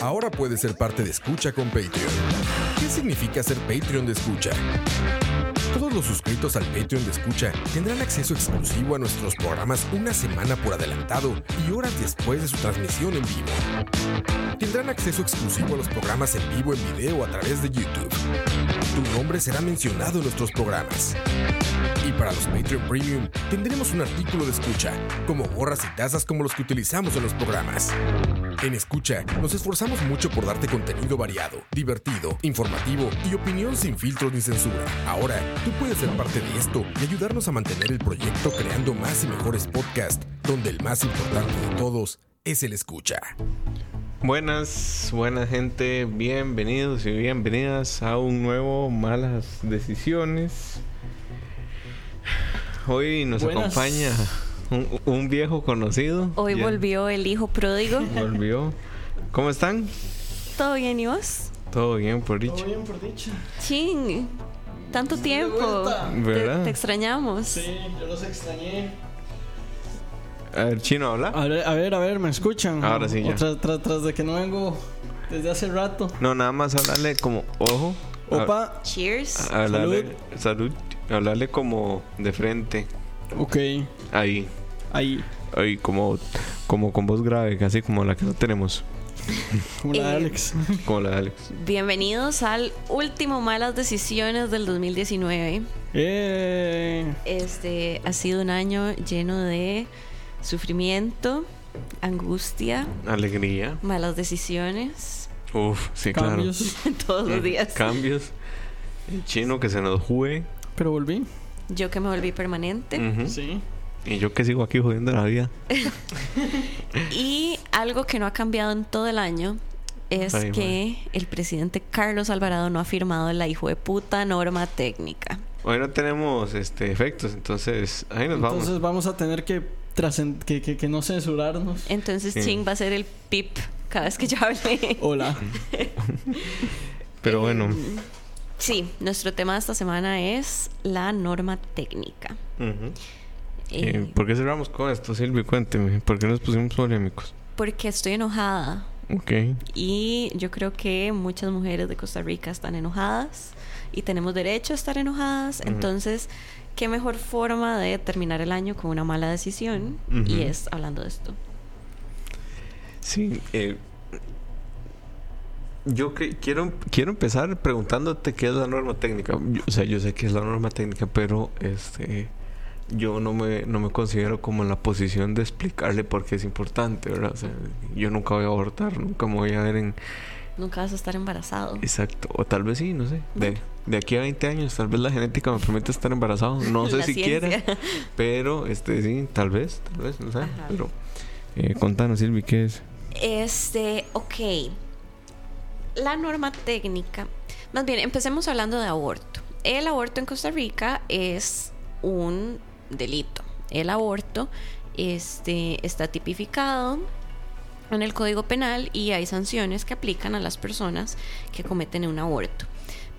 Ahora puedes ser parte de Escucha con Patreon. ¿Qué significa ser Patreon de Escucha? Todos los suscritos al Patreon de Escucha tendrán acceso exclusivo a nuestros programas una semana por adelantado y horas después de su transmisión en vivo. Tendrán acceso exclusivo a los programas en vivo en video a través de YouTube. Tu nombre será mencionado en nuestros programas. Y para los Patreon Premium tendremos un artículo de escucha, como gorras y tazas como los que utilizamos en los programas. En Escucha nos esforzamos mucho por darte contenido variado, divertido, informativo y opinión sin filtros ni censura. Ahora, tú puedes ser parte de esto y ayudarnos a mantener el proyecto creando más y mejores podcasts, donde el más importante de todos es el escucha. Buenas, buena gente, bienvenidos y bienvenidas a un nuevo Malas Decisiones. Hoy nos Buenas. acompaña un, un viejo conocido. Hoy Ya volvió el hijo pródigo. Volvió. ¿Cómo están? ¿Todo bien y vos? Todo bien, por Todo dicho. bien por dicha. Ching, tanto tiempo. vuelta. Te, ¿Verdad? te extrañamos. Sí, yo los extrañé. A ver, Chino, habla. A ver, a ver, a ver, ¿me escuchan? Ahora sí, ya. Tras, tras- tras de que no vengo desde hace rato. No, nada más hablarle como, ojo. Opa. Cheers. a- hablarle, salud. Hablarle como de frente. Ok, Ahí. ahí. Ahí, como, como con voz grave, casi como la que no tenemos. Como la de Eh, Alex. Como la de Alex. Bienvenidos al último Malas Decisiones del 2019. Eh, Este ha sido un año lleno de sufrimiento, angustia, Alegría. malas decisiones Uf, sí, claro. cambios. todos los días. Cambios. El chino que se nos juegue. Pero volví. Yo que me volví permanente. Sí. Y yo que sigo aquí jodiendo la vida. Y algo que no ha cambiado en todo el año es Ay, que el presidente Carlos Alvarado no ha firmado la hijo de puta norma técnica. Hoy no tenemos este efectos, entonces ahí nos Entonces vamos. vamos a tener que, que, que, que no censurarnos. Entonces Sí. Ching va a ser el pip cada vez que yo hable. Hola. Pero bueno. Sí, nuestro tema de esta semana es la norma técnica. Eh, Eh, ¿Por qué cerramos con esto, Silvio? Cuénteme. ¿Por qué nos pusimos polémicos? porque estoy enojada Ok. y yo creo que muchas mujeres de Costa Rica están enojadas y tenemos derecho a estar enojadas. Entonces, ¿qué mejor forma de terminar el año con una mala decisión? Y es hablando de esto. Sí. eh, yo que- quiero, quiero empezar preguntándote qué es la norma técnica. Yo- o sea, yo sé que es la norma técnica, pero este yo no me, no me considero como en la posición de explicarle por qué es importante, ¿verdad? O sea, yo nunca voy a abortar, nunca me voy a ver en... Nunca vas a estar embarazado. Exacto, o tal vez sí, no sé. De, de aquí a 20 años, tal vez la genética me permite estar embarazado. No sé si quiera, pero este sí, tal vez, tal vez, no sé. Ajá. Pero eh, contanos, Silvi, ¿qué es? Este, ok. La norma técnica. Más bien, empecemos hablando de aborto. El aborto en Costa Rica es un delito. El aborto este, está tipificado en el Código Penal y hay sanciones que aplican a las personas que cometen un aborto.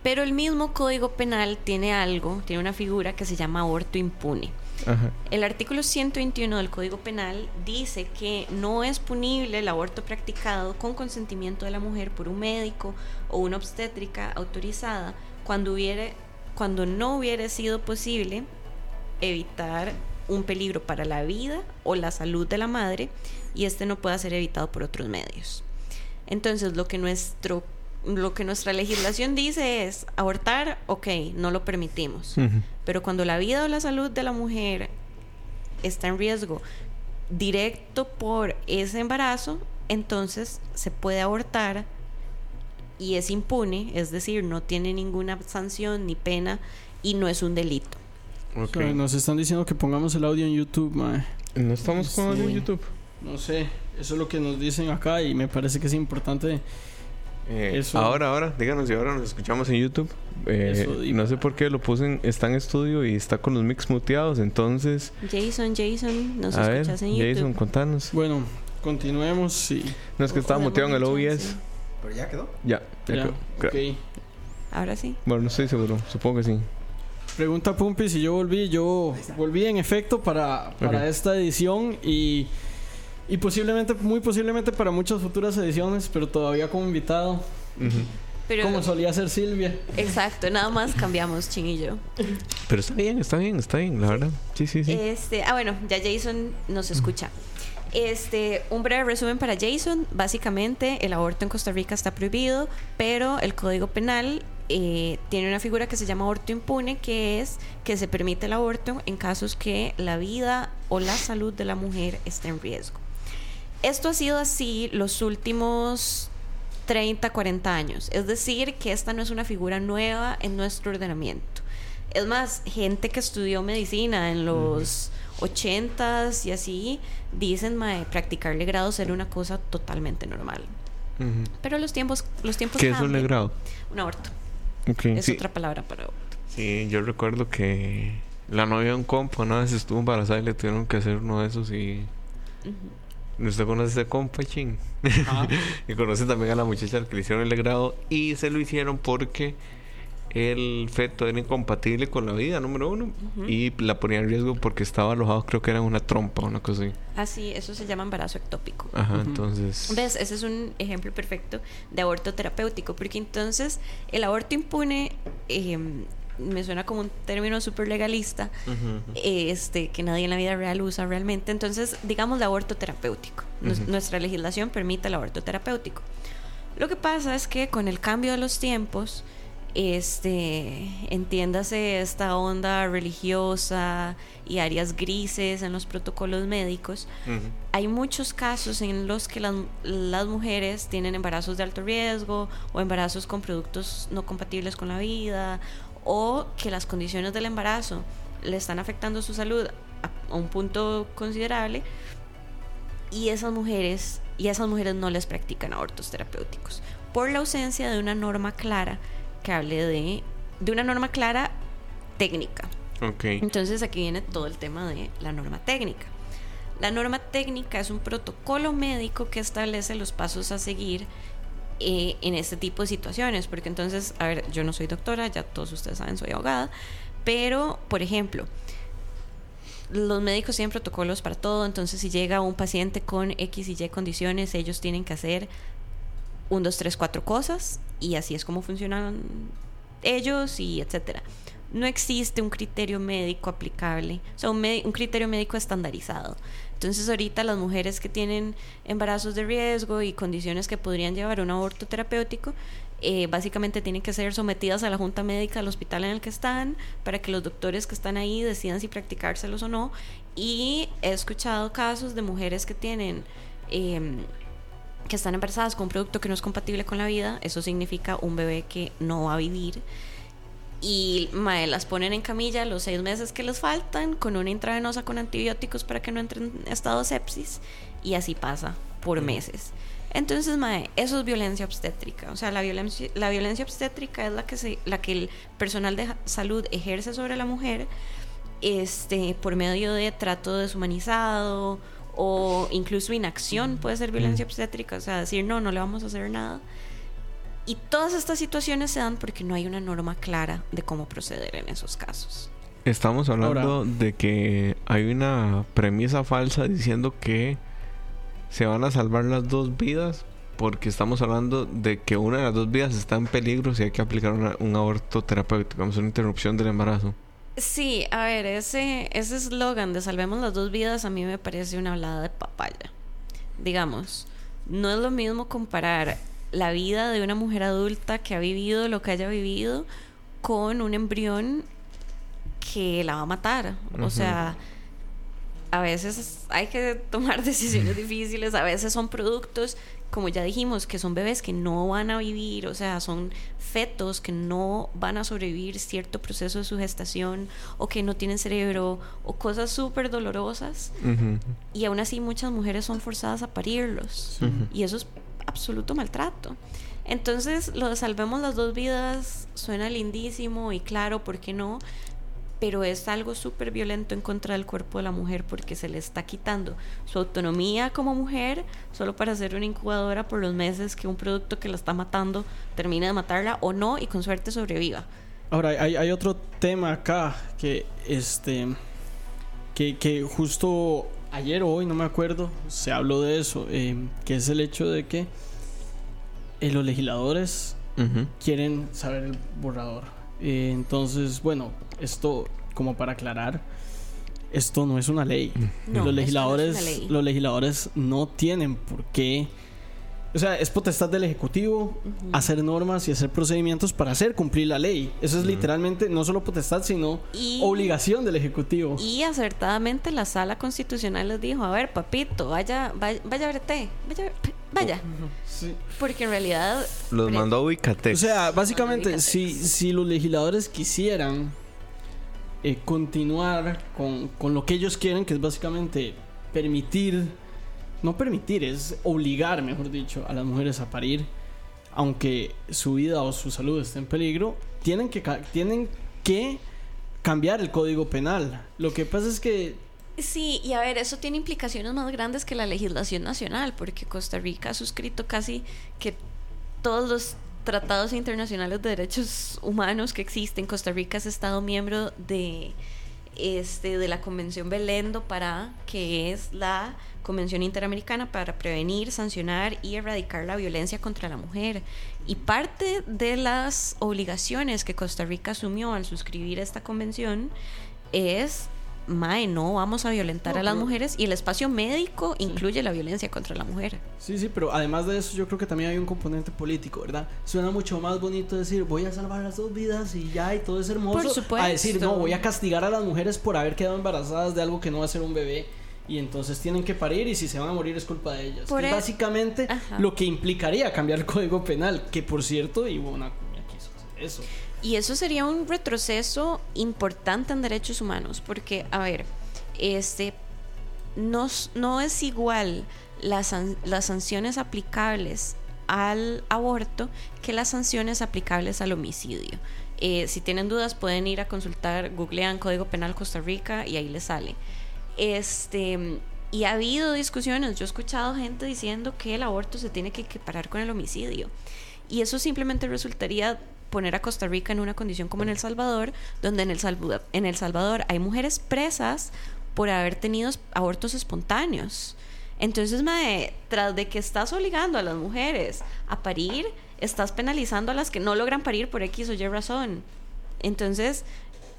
Pero el mismo Código Penal tiene algo, tiene una figura que se llama aborto impune. Ajá. El artículo 121 del Código Penal dice que no es punible el aborto practicado con consentimiento de la mujer por un médico o una obstétrica autorizada cuando, hubiere, cuando no hubiera sido posible evitar un peligro para la vida o la salud de la madre y este no pueda ser evitado por otros medios. Entonces, lo que nuestro lo que nuestra legislación dice es abortar, ok, no lo permitimos. Pero cuando la vida o la salud de la mujer está en riesgo directo por ese embarazo, entonces se puede abortar y es impune, es decir, no tiene ninguna sanción ni pena y no es un delito. Ok. O sea, nos están diciendo que pongamos el audio en YouTube, mae. No estamos con audio en. YouTube. No sé, eso es lo que nos dicen acá y me parece que es importante. Eh, Eso- Ahora, ahora, díganos si ahora nos escuchamos en YouTube. Eh, Eso, y- no sé por qué lo puse en, está en estudio y está con los mix muteados, entonces... Jason, Jason, nos a ver, escuchas en Jason, YouTube. contanos. Bueno, continuemos y No es que estaba muteado en el OBS. Pero ya quedó. Ya, ya ya, quedó. Ahora sí. Bueno, no estoy seguro, supongo que sí. Pregunta Pumpi si yo volví. Yo volví en efecto para, para esta edición y Y posiblemente, muy posiblemente para muchas futuras ediciones, pero todavía como invitado. Pero, como solía ser Silvia. Exacto, nada más cambiamos Chin y yo. Pero está bien, está bien, está bien, la verdad. Sí, sí, sí. Este, ah, bueno, ya Jason nos escucha. Este, un breve resumen para Jason. Básicamente, el aborto en Costa Rica está prohibido, pero el Código Penal eh, tiene una figura que se llama aborto impune, que es que se permite el aborto en casos que la vida o la salud de la mujer esté en riesgo. Esto ha sido así los últimos 30, 40 años. Es decir, que esta no es una figura nueva en nuestro ordenamiento. Es más, gente que estudió medicina en los 80s y así, dicen que practicar legrado ser una cosa totalmente normal. Pero los tiempos, los tiempos ¿Qué es un legrado? Un aborto. Okay, es otra palabra para aborto. Sí, yo recuerdo que la novia de un compa una vez estuvo embarazada y le tuvieron que hacer uno de esos y... Usted conoce a ese compa, ching. y conoce también a la muchacha que le hicieron el legrado y se lo hicieron porque el feto era incompatible con la vida, número uno, y la ponía en riesgo porque estaba alojado, creo que era una trompa o una cosa así. Ah, sí, eso se llama embarazo ectópico. Ajá, entonces. ¿Ves? Ese es un ejemplo perfecto de aborto terapéutico, porque entonces el aborto impune. Em, me suena como un término súper legalista, este, que nadie en la vida real usa realmente. Entonces, digamos de aborto terapéutico. Nuestra legislación permite el aborto terapéutico. Lo que pasa es que con el cambio de los tiempos, este, entiéndase esta onda religiosa y áreas grises en los protocolos médicos, hay muchos casos en los que las, las, mujeres tienen embarazos de alto riesgo o embarazos con productos no compatibles con la vida o que las condiciones del embarazo le están afectando su salud a, a un punto considerable y esas mujeres y esas mujeres no les practican abortos terapéuticos por la ausencia de una norma clara que hable de, de una norma clara técnica. Okay. Entonces aquí viene todo el tema de la norma técnica. La norma técnica es un protocolo médico que establece los pasos a seguir eh, en este tipo de situaciones, porque entonces, a ver, yo no soy doctora, ya todos ustedes saben, soy abogada, pero, por ejemplo, los médicos tienen protocolos para todo, entonces si llega un paciente con X y Y condiciones, ellos tienen que hacer un, dos, tres, cuatro cosas y así es como funcionan ellos y etcétera. No existe un criterio médico aplicable, o sea, un, criterio médico estandarizado. Entonces ahorita las mujeres que tienen embarazos de riesgo y condiciones que podrían llevar a un aborto terapéutico, eh, básicamente tienen que ser sometidas a la junta médica del hospital en el que están para que los doctores que están ahí decidan si practicárselos o no. Y he escuchado casos de mujeres que tienen... Eh, que están embarazadas con un producto que no es compatible con la vida, eso significa un bebé que no va a vivir. Y mae, las ponen en camilla los seis meses que les faltan, con una intravenosa con antibióticos para que no entren en estado de sepsis, y así pasa por meses. Entonces, mae, eso es violencia obstétrica. O sea, la violencia, la violencia obstétrica es la que, se, la que el personal de salud ejerce sobre la mujer este, por medio de trato deshumanizado o incluso inacción puede ser violencia obstétrica, o sea, decir no, no le vamos a hacer nada. Y todas estas situaciones se dan porque no hay una norma clara de cómo proceder en esos casos. Estamos hablando de que hay una premisa falsa diciendo que se van a salvar las dos vidas porque estamos hablando de que una de las dos vidas está en peligro si hay que aplicar un aborto terapéutico, vamos una interrupción del embarazo. Sí, a ver, ese ese eslogan de salvemos las dos vidas a mí me parece una hablada de papaya. Digamos, no es lo mismo comparar la vida de una mujer adulta que ha vivido lo que haya vivido con un embrión que la va a matar. O sea, a veces hay que tomar decisiones difíciles, a veces son productos como ya dijimos, que son bebés que no van a vivir, o sea, son fetos que no van a sobrevivir cierto proceso de su gestación o que no tienen cerebro o cosas súper dolorosas. Y aún así muchas mujeres son forzadas a parirlos. Y eso es absoluto maltrato. Entonces, lo de salvemos las dos vidas suena lindísimo y claro, ¿por qué no? pero es algo súper violento en contra del cuerpo de la mujer porque se le está quitando su autonomía como mujer solo para ser una incubadora por los meses que un producto que la está matando termine de matarla o no y con suerte sobreviva. Ahora, hay, hay otro tema acá que, este, que, que justo ayer o hoy, no me acuerdo, se habló de eso, eh, que es el hecho de que eh, los legisladores quieren saber el borrador. Eh, entonces, bueno, esto como para aclarar, esto no es una ley. No, no los es legisladores, una ley. los legisladores no tienen por qué. O sea, es potestad del ejecutivo hacer normas y hacer procedimientos para hacer cumplir la ley. Eso es literalmente no solo potestad, sino Y- obligación del ejecutivo. Y acertadamente la sala constitucional les dijo, a ver, papito, vaya, vaya, vaya a verte, vaya, vaya. Sí. Porque en realidad... Los mandó a Ubicatex. O sea, básicamente, si, si los legisladores quisieran eh, continuar con, con lo que ellos quieren, que es básicamente permitir, no permitir, es obligar, mejor dicho, a las mujeres a parir, aunque su vida o su salud esté en peligro, tienen que, tienen que cambiar el código penal. Lo que pasa es que Sí, y a ver, eso tiene implicaciones más grandes que la legislación nacional, porque Costa Rica ha suscrito casi que todos los tratados internacionales de derechos humanos que existen. Costa Rica es Estado miembro de, este, de la Convención Belén do Pará, que es la Convención Interamericana para prevenir, sancionar y erradicar la violencia contra la mujer. Y parte de las obligaciones que Costa Rica asumió al suscribir esta convención es, mae, no vamos a violentar No, a las pero- mujeres y el espacio médico incluye la violencia contra la mujer. Sí, sí, pero además de eso yo creo que también hay un componente político, ¿verdad? Suena mucho más bonito decir voy a salvar las dos vidas y ya y todo es hermoso. Por supuesto. A decir no, voy a castigar a las mujeres por haber quedado embarazadas de algo que no va a ser un bebé y entonces tienen que parir y si se van a morir es culpa de ellas. Es e- básicamente Ajá. lo que implicaría cambiar el código penal, que por cierto Acuña quiso hacer eso. Y eso sería un retroceso importante en derechos humanos, porque, a ver, este no, no es igual las, las sanciones aplicables al aborto que las sanciones aplicables al homicidio. Eh, si tienen dudas pueden ir a consultar, googlean Código Penal Costa Rica y ahí les sale. Este, y ha habido discusiones, yo he escuchado gente diciendo que el aborto se tiene que equiparar con el homicidio. Y eso simplemente resultaría poner a Costa Rica en una condición como en El Salvador, donde en El, Salvador, en el Salvador hay mujeres presas por haber tenido abortos espontáneos. Entonces, tras de que estás obligando a las mujeres a parir, estás penalizando a las que no logran parir por X o Y razón. Entonces,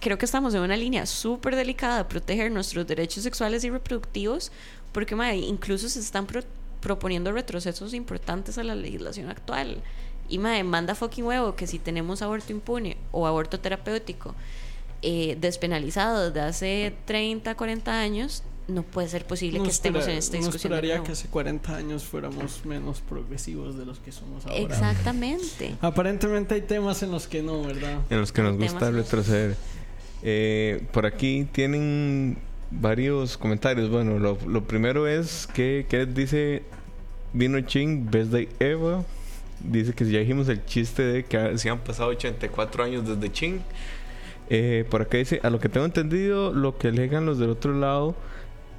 creo que estamos en una línea súper delicada de proteger nuestros derechos sexuales y reproductivos, porque mae, incluso se están pro- proponiendo retrocesos importantes a la legislación actual. Y mae, manda fucking huevo que si tenemos aborto impune o aborto terapéutico eh, despenalizado desde hace 30, 40 años, no puede ser posible que estemos espera- en esta no discusión. de esperaría que hace 40 años fuéramos menos progresivos de los que somos ahora. Exactamente. Aparentemente hay temas en los que no, ¿verdad? En los que nos gusta retroceder. Eh, por aquí tienen varios comentarios. Bueno, lo, primero es que, que dice Vino Ching, Best Day Ever. Dice que ya dijimos el chiste de que se han pasado 84 años desde Ching. Eh, por acá dice, a lo que tengo entendido, lo que alegan los del otro lado,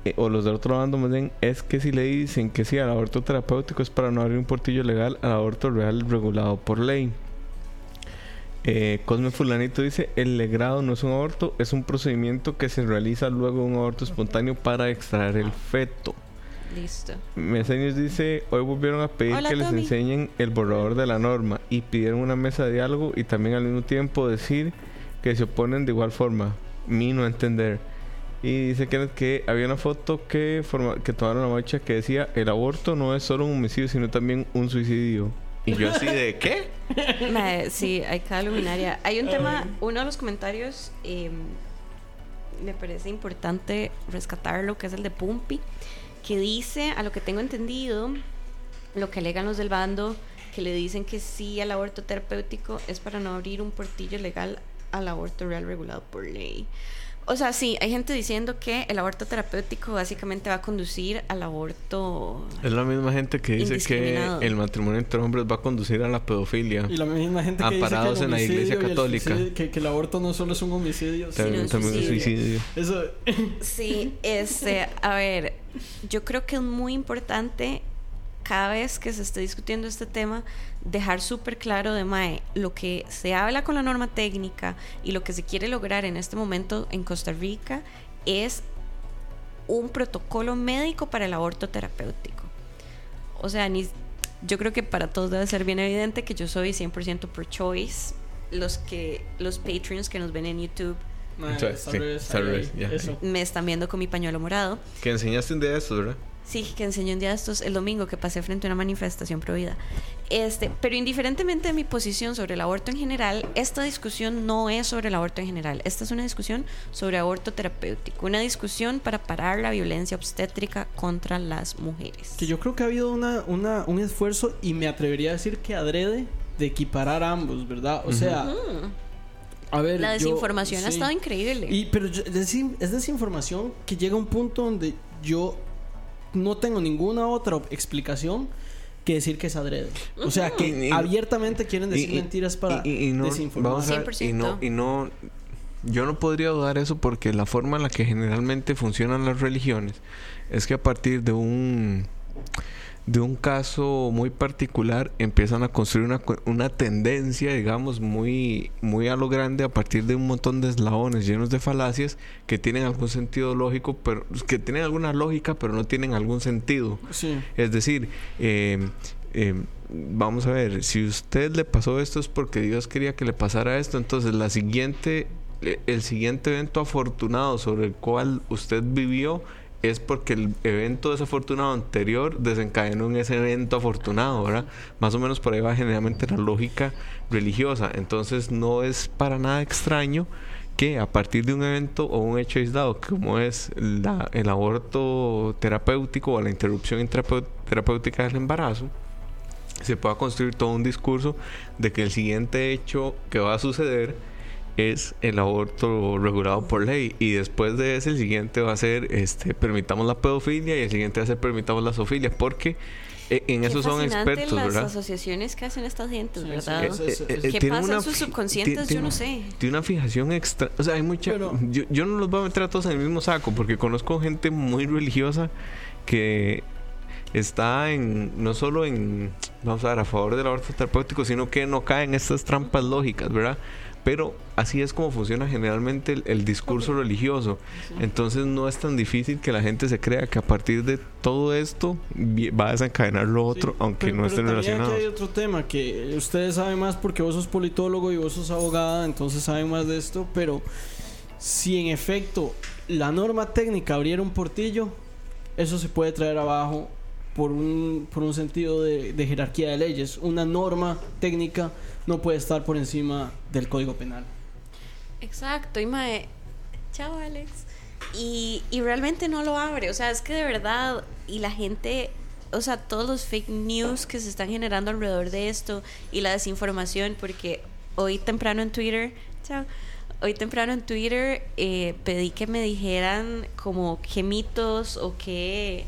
eh, o los del otro bando más bien, es que si le dicen que sí al aborto terapéutico es para no abrir un portillo legal al aborto real regulado por ley. Eh, Cosme Fulanito dice, el legrado no es un aborto, es un procedimiento que se realiza luego de un aborto espontáneo para extraer el feto. Listo. Meseños dice, hoy volvieron a pedir Hola, que les enseñen el borrador de la norma y pidieron una mesa de diálogo y también al mismo tiempo decir que se oponen de igual forma. Mi no entender. Y dice que había una foto que, forma, que tomaron la marcha que decía, el aborto no es solo un homicidio, sino también un suicidio. Y yo así de, ¿qué? Sí, hay cada luminaria. Hay un tema, uno de los comentarios eh, me parece importante rescatarlo, que es el de Pumpi, que dice, a lo que tengo entendido, lo que alegan los del bando, que le dicen que sí al aborto terapéutico es para no abrir un portillo legal al aborto real regulado por ley. O sea, sí, hay gente diciendo que el aborto terapéutico básicamente va a conducir al aborto Es la misma gente que dice que el matrimonio entre hombres va a conducir a la pedofilia. Y la misma gente que Amparados dice que el en la Iglesia el Católica. suicidio- que, que el aborto no solo es un homicidio. También, un también un suicidio. suicidio. Eso. Sí, este, a ver, yo creo que es muy importante cada vez que se esté discutiendo este tema dejar súper claro de Mae lo que se habla con la norma técnica y lo que se quiere lograr en este momento en Costa Rica es un protocolo médico para el aborto terapéutico. O sea, ni, yo creo que para todos debe ser bien evidente que yo soy 100% pro choice. Los que los Patreons que nos ven en YouTube Sí, ahí, ya, eso. me están viendo con mi pañuelo morado. Que enseñaste un día de estos, ¿verdad? Sí, que enseñé un día de estos el domingo que pasé frente a una manifestación pro vida. Este, pero indiferentemente de mi posición sobre el aborto en general, esta discusión no es sobre el aborto en general. Esta es una discusión sobre aborto terapéutico, una discusión para parar la violencia obstétrica contra las mujeres. Que yo creo que ha habido una, una, un esfuerzo, y me atrevería a decir que adrede, de equiparar ambos, ¿verdad? O sea, a ver. la yo- desinformación ha sí. estado increíble. Y, pero yo- es desinformación que llega a un punto donde yo no tengo ninguna otra explicación que decir que es adrede. O sea, que Y- abiertamente quieren decir Y- mentiras para y- y no- desinformar. vamos a ver, y 100%. no, y no, yo no podría dudar eso porque la forma en la que generalmente funcionan las religiones es que a partir de un de un caso muy particular empiezan a construir una, una tendencia, digamos, muy, muy a lo grande a partir de un montón de eslabones llenos de falacias que tienen algún sentido lógico, pero que tienen alguna lógica, pero no tienen algún sentido. Sí. Es decir, eh, eh, vamos a ver, si usted le pasó esto es porque Dios quería que le pasara esto, entonces la siguiente, eh, el siguiente evento afortunado sobre el cual usted vivió es porque el evento desafortunado anterior desencadenó en ese evento afortunado, ¿verdad? Más o menos por ahí va generalmente la lógica religiosa. Entonces no es para nada extraño que a partir de un evento o un hecho aislado como es el aborto terapéutico o la interrupción terapéutica del embarazo, se pueda construir todo un discurso de que el siguiente hecho que va a suceder es el aborto regulado por ley y después de ese el siguiente va a ser este permitamos la pedofilia y el siguiente va a ser permitamos la zoofilia porque eh, en Qué eso son expertos, las ¿verdad? asociaciones que hacen estas gentes, Sí, ¿verdad? sí, Eh, eh, ¿Qué tiene pasa en sus subconscientes? Yo no sé. Tiene una fijación extra. O sea, hay mucha. Pero- yo, yo no los voy a meter a todos en el mismo saco porque conozco gente muy religiosa que está en. No solo en. Vamos a ver, a favor del aborto terapéutico, sino que no cae en estas trampas lógicas, ¿verdad? Pero así es como funciona generalmente el, el discurso religioso. Entonces no es tan difícil que la gente se crea que a partir de todo esto va a desencadenar lo otro, Sí, aunque pero- no estén relacionados. Aquí hay otro tema que ustedes saben más porque vos sos politólogo y vos sos abogada, entonces saben más de esto, pero si en efecto la norma técnica abriera un portillo, eso se puede traer abajo por un, por un sentido de, de jerarquía de leyes. Una norma técnica no puede estar por encima del Código Penal. Exacto, y chao Alex. Y, y realmente no lo abre, o sea, es que de verdad, y la gente, o sea, todos los fake news que se están generando alrededor de esto y la desinformación, porque hoy temprano en Twitter, chao, hoy temprano en Twitter eh, pedí que me dijeran como qué mitos o qué,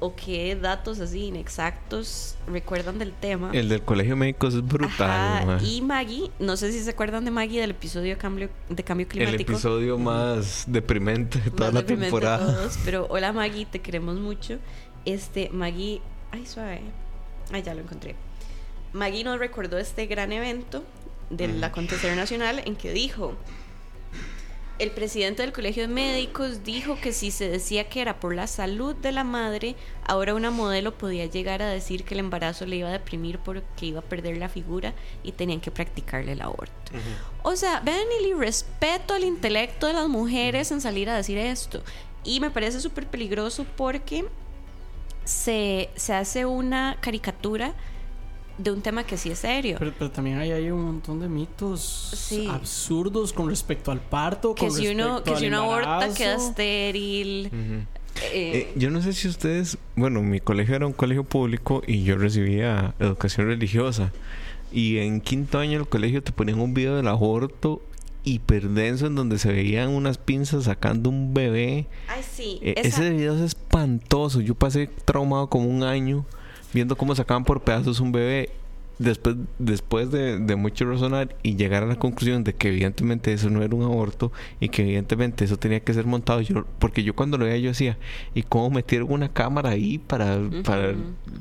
o qué datos así inexactos recuerdan del tema. El del colegio médico es brutal. Ajá, y Maggie, no sé si se acuerdan de Maggie del episodio de cambio, de cambio El climático. episodio más deprimente de toda Más la deprimente de temporada. todos, pero hola Maggie, te queremos mucho. Este, Maggie, ay suave, ay ya lo encontré. Maggie nos recordó este gran evento del acontecer nacional en que dijo, el presidente del Colegio de Médicos dijo que si se decía que era por la salud de la madre, ahora una modelo podía llegar a decir que el embarazo le iba a deprimir porque iba a perder la figura y tenían que practicarle el aborto. O sea, vean el irrespeto al intelecto de las mujeres en salir a decir esto. Y me parece súper peligroso porque se, se hace una caricatura de un tema que sí es serio. Pero, pero también hay, hay un montón de mitos Sí. absurdos con respecto al parto, que con si uno, que si uno aborta queda estéril. Eh, Eh, yo no sé si ustedes, bueno, mi colegio era un colegio público y yo recibía educación religiosa. Y en quinto año del colegio te ponían un video del aborto hiperdenso en donde se veían unas pinzas sacando un bebé. ay, sí. Eh, esa- Ese video es espantoso. Yo pasé traumado como un año viendo cómo sacaban por pedazos un bebé. Después, después de, de mucho razonar y llegar a la conclusión de que evidentemente eso no era un aborto y que evidentemente eso tenía que ser montado, yo, porque yo cuando lo veía yo decía, ¿y cómo metieron una cámara ahí para,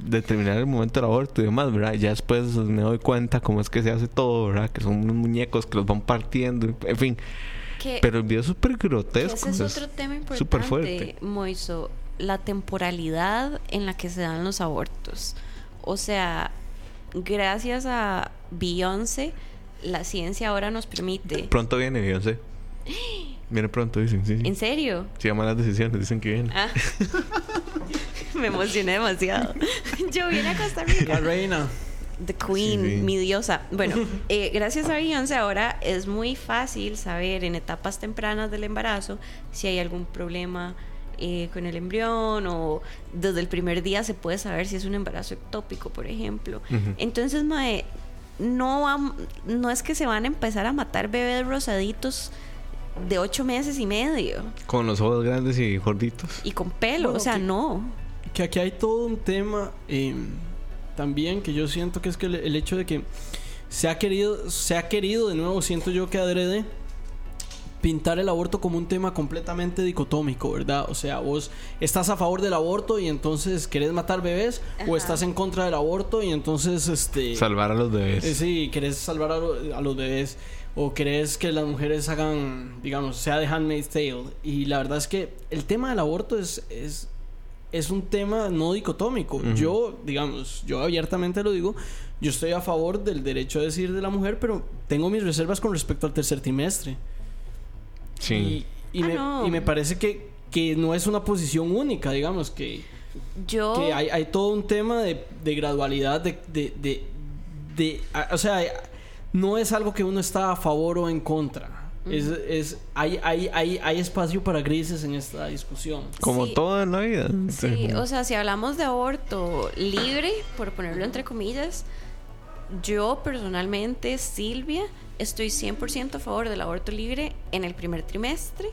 determinar el momento del aborto y demás, ¿verdad? Ya después me doy cuenta cómo es que se hace todo, ¿verdad? Que son unos muñecos que los van partiendo, en fin. Que, Pero el video es súper grotesco. ese es es otro tema importante. Moiso, la temporalidad en la que se dan los abortos. O sea, gracias a Beyoncé, la ciencia ahora nos permite. Pronto viene, Beyoncé. Viene pronto, dicen. Sí, sí. ¿En serio? Se llaman las decisiones, dicen que viene. Ah. Me emocioné demasiado. Yo vine a Costa La Rica. reina. The Queen, Sí, sí. mi diosa. Bueno, eh, gracias a Beyoncé ahora es muy fácil saber en etapas tempranas del embarazo si hay algún problema eh, con el embrión o desde el primer día se puede saber si es un embarazo ectópico, por ejemplo. Entonces, mae, no, vam- no es que se van a empezar a matar bebés rosaditos de ocho meses y medio Con los ojos grandes y gorditos. y con pelo, Bueno, o sea, que- no. Que aquí hay todo un tema eh, también que yo siento que es que el, el hecho de que se ha querido, se ha querido de nuevo, siento yo que adrede pintar el aborto como un tema completamente dicotómico, ¿verdad? O sea, vos estás a favor del aborto y entonces querés matar bebés o estás en contra del aborto y entonces este Salvar a los bebés. eh, sí, querés salvar a, lo- a los bebés o querés que las mujeres hagan, digamos, sea de Handmaid's Tale. Y la verdad es que el tema del aborto es, es, es un tema no dicotómico. Yo, digamos, yo abiertamente lo digo, yo estoy a favor del derecho a decidir de la mujer, pero tengo mis reservas con respecto al tercer trimestre. Sí. Y, y Ah, me, no. y me parece que, que no es una posición única, digamos, que, Yo... que hay, hay todo un tema de, de gradualidad, de, de, de, de- a- o sea, no es algo que uno está a favor o en contra. Es, es, hay, hay, hay, hay espacio para grises en esta discusión. Como Sí. en la vida. Sí, o sea, si hablamos de aborto libre, por ponerlo entre comillas, yo personalmente, Silvia, estoy 100% a favor del aborto libre en el primer trimestre.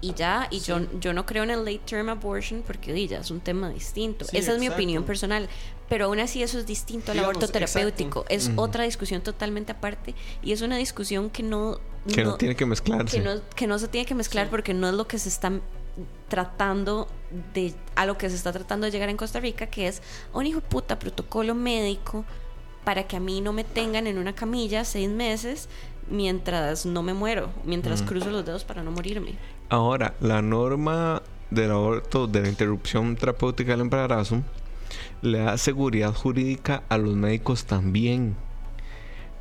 Y ya, y yo, yo no creo en el late term abortion porque ya es un tema distinto. Sí, Esa es mi opinión personal. Pero aún así eso es distinto al Digamos, aborto terapéutico. exacto. Es otra discusión totalmente aparte. Y es una discusión que no... que no, tiene que mezclarse. que no, que no se tiene que mezclar porque no es lo que se está tratando de a lo que se está tratando de llegar en Costa Rica que es un hijo puta protocolo médico para que a mí no me tengan en una camilla seis meses mientras no me muero mientras Mm. cruzo los dedos para no morirme Ahora, la norma del aborto, de la interrupción terapéutica del embarazo, le da seguridad jurídica a los médicos también.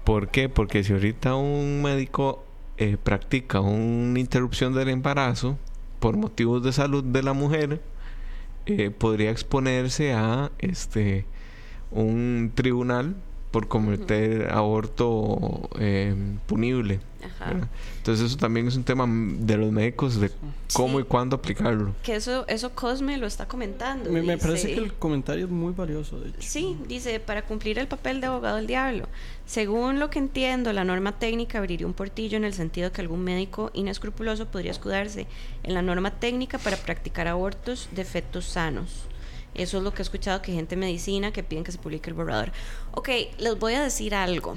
¿Por qué? Porque si ahorita un médico eh, practica una interrupción del embarazo por motivos de salud de la mujer, eh, podría exponerse a este un tribunal por cometer aborto eh, punible. Ajá. Entonces eso también es un tema de los médicos de cómo Sí. y cuándo aplicarlo. que eso eso Cosme lo está comentando Me, me parece que el comentario es muy valioso, de hecho. Sí, dice, para cumplir el papel de abogado del diablo. Según lo que entiendo, la norma técnica abriría un portillo en el sentido que algún médico inescrupuloso podría escudarse en la norma técnica para practicar abortos de fetos sanos. Eso es lo que he escuchado que gente medicina que piden que se publique el borrador. Ok, les voy a decir algo.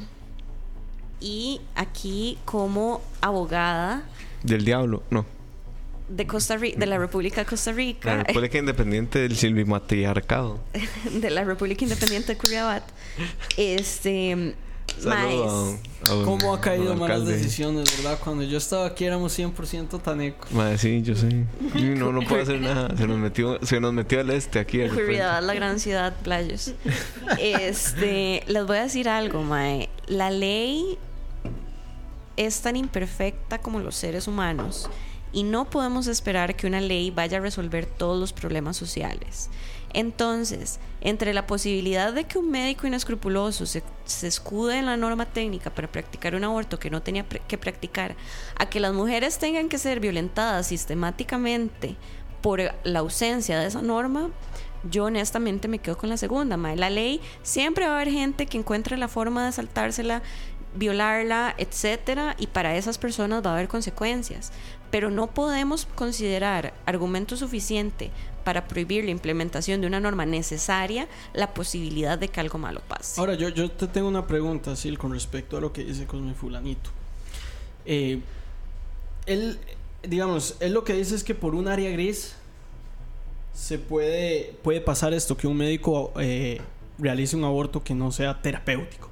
Y aquí como abogada Del diablo, no. de Costa Rica, de la República de Costa La Rica, República Independiente del Silvimatriarcado. de la República Independiente de Curiabat, este, Saludo maes, a, a un- ¿Cómo ha caído malas decisiones, verdad? Cuando yo estaba aquí éramos 100% taneco. Mae, sí, yo sé. No, no puedo hacer nada. Se nos metió, se nos metió al este aquí. Curiosidad, la gran ciudad, playos. Este, les voy a decir algo, Mae. La ley es tan imperfecta como los seres humanos y no podemos esperar que una ley vaya a resolver todos los problemas sociales. Entonces, entre la posibilidad de que un médico inescrupuloso se, escude en la norma técnica para practicar un aborto que no tenía que practicar, a que las mujeres tengan que ser violentadas sistemáticamente por la ausencia de esa norma, yo honestamente me quedo con la segunda. mae. La ley siempre va a haber gente que encuentre la forma de saltársela, violarla, etcétera, y para esas personas va a haber consecuencias. Pero no podemos considerar argumento suficiente para prohibir la implementación de una norma necesaria la posibilidad de que algo malo pase. Ahora, yo, yo te tengo una pregunta, Sil, con respecto a lo que dice Cosme Fulanito. Eh, él, digamos, él lo que dice es que por un área gris se puede, puede pasar esto, que un médico eh, realice un aborto que no sea terapéutico.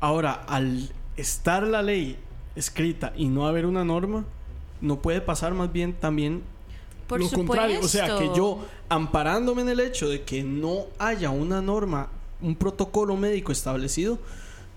Ahora, al estar la ley escrita y no haber una norma, no puede pasar más bien también Por lo contrario. O sea, que supuesto. yo, amparándome en el hecho de que no haya una norma, un protocolo médico establecido,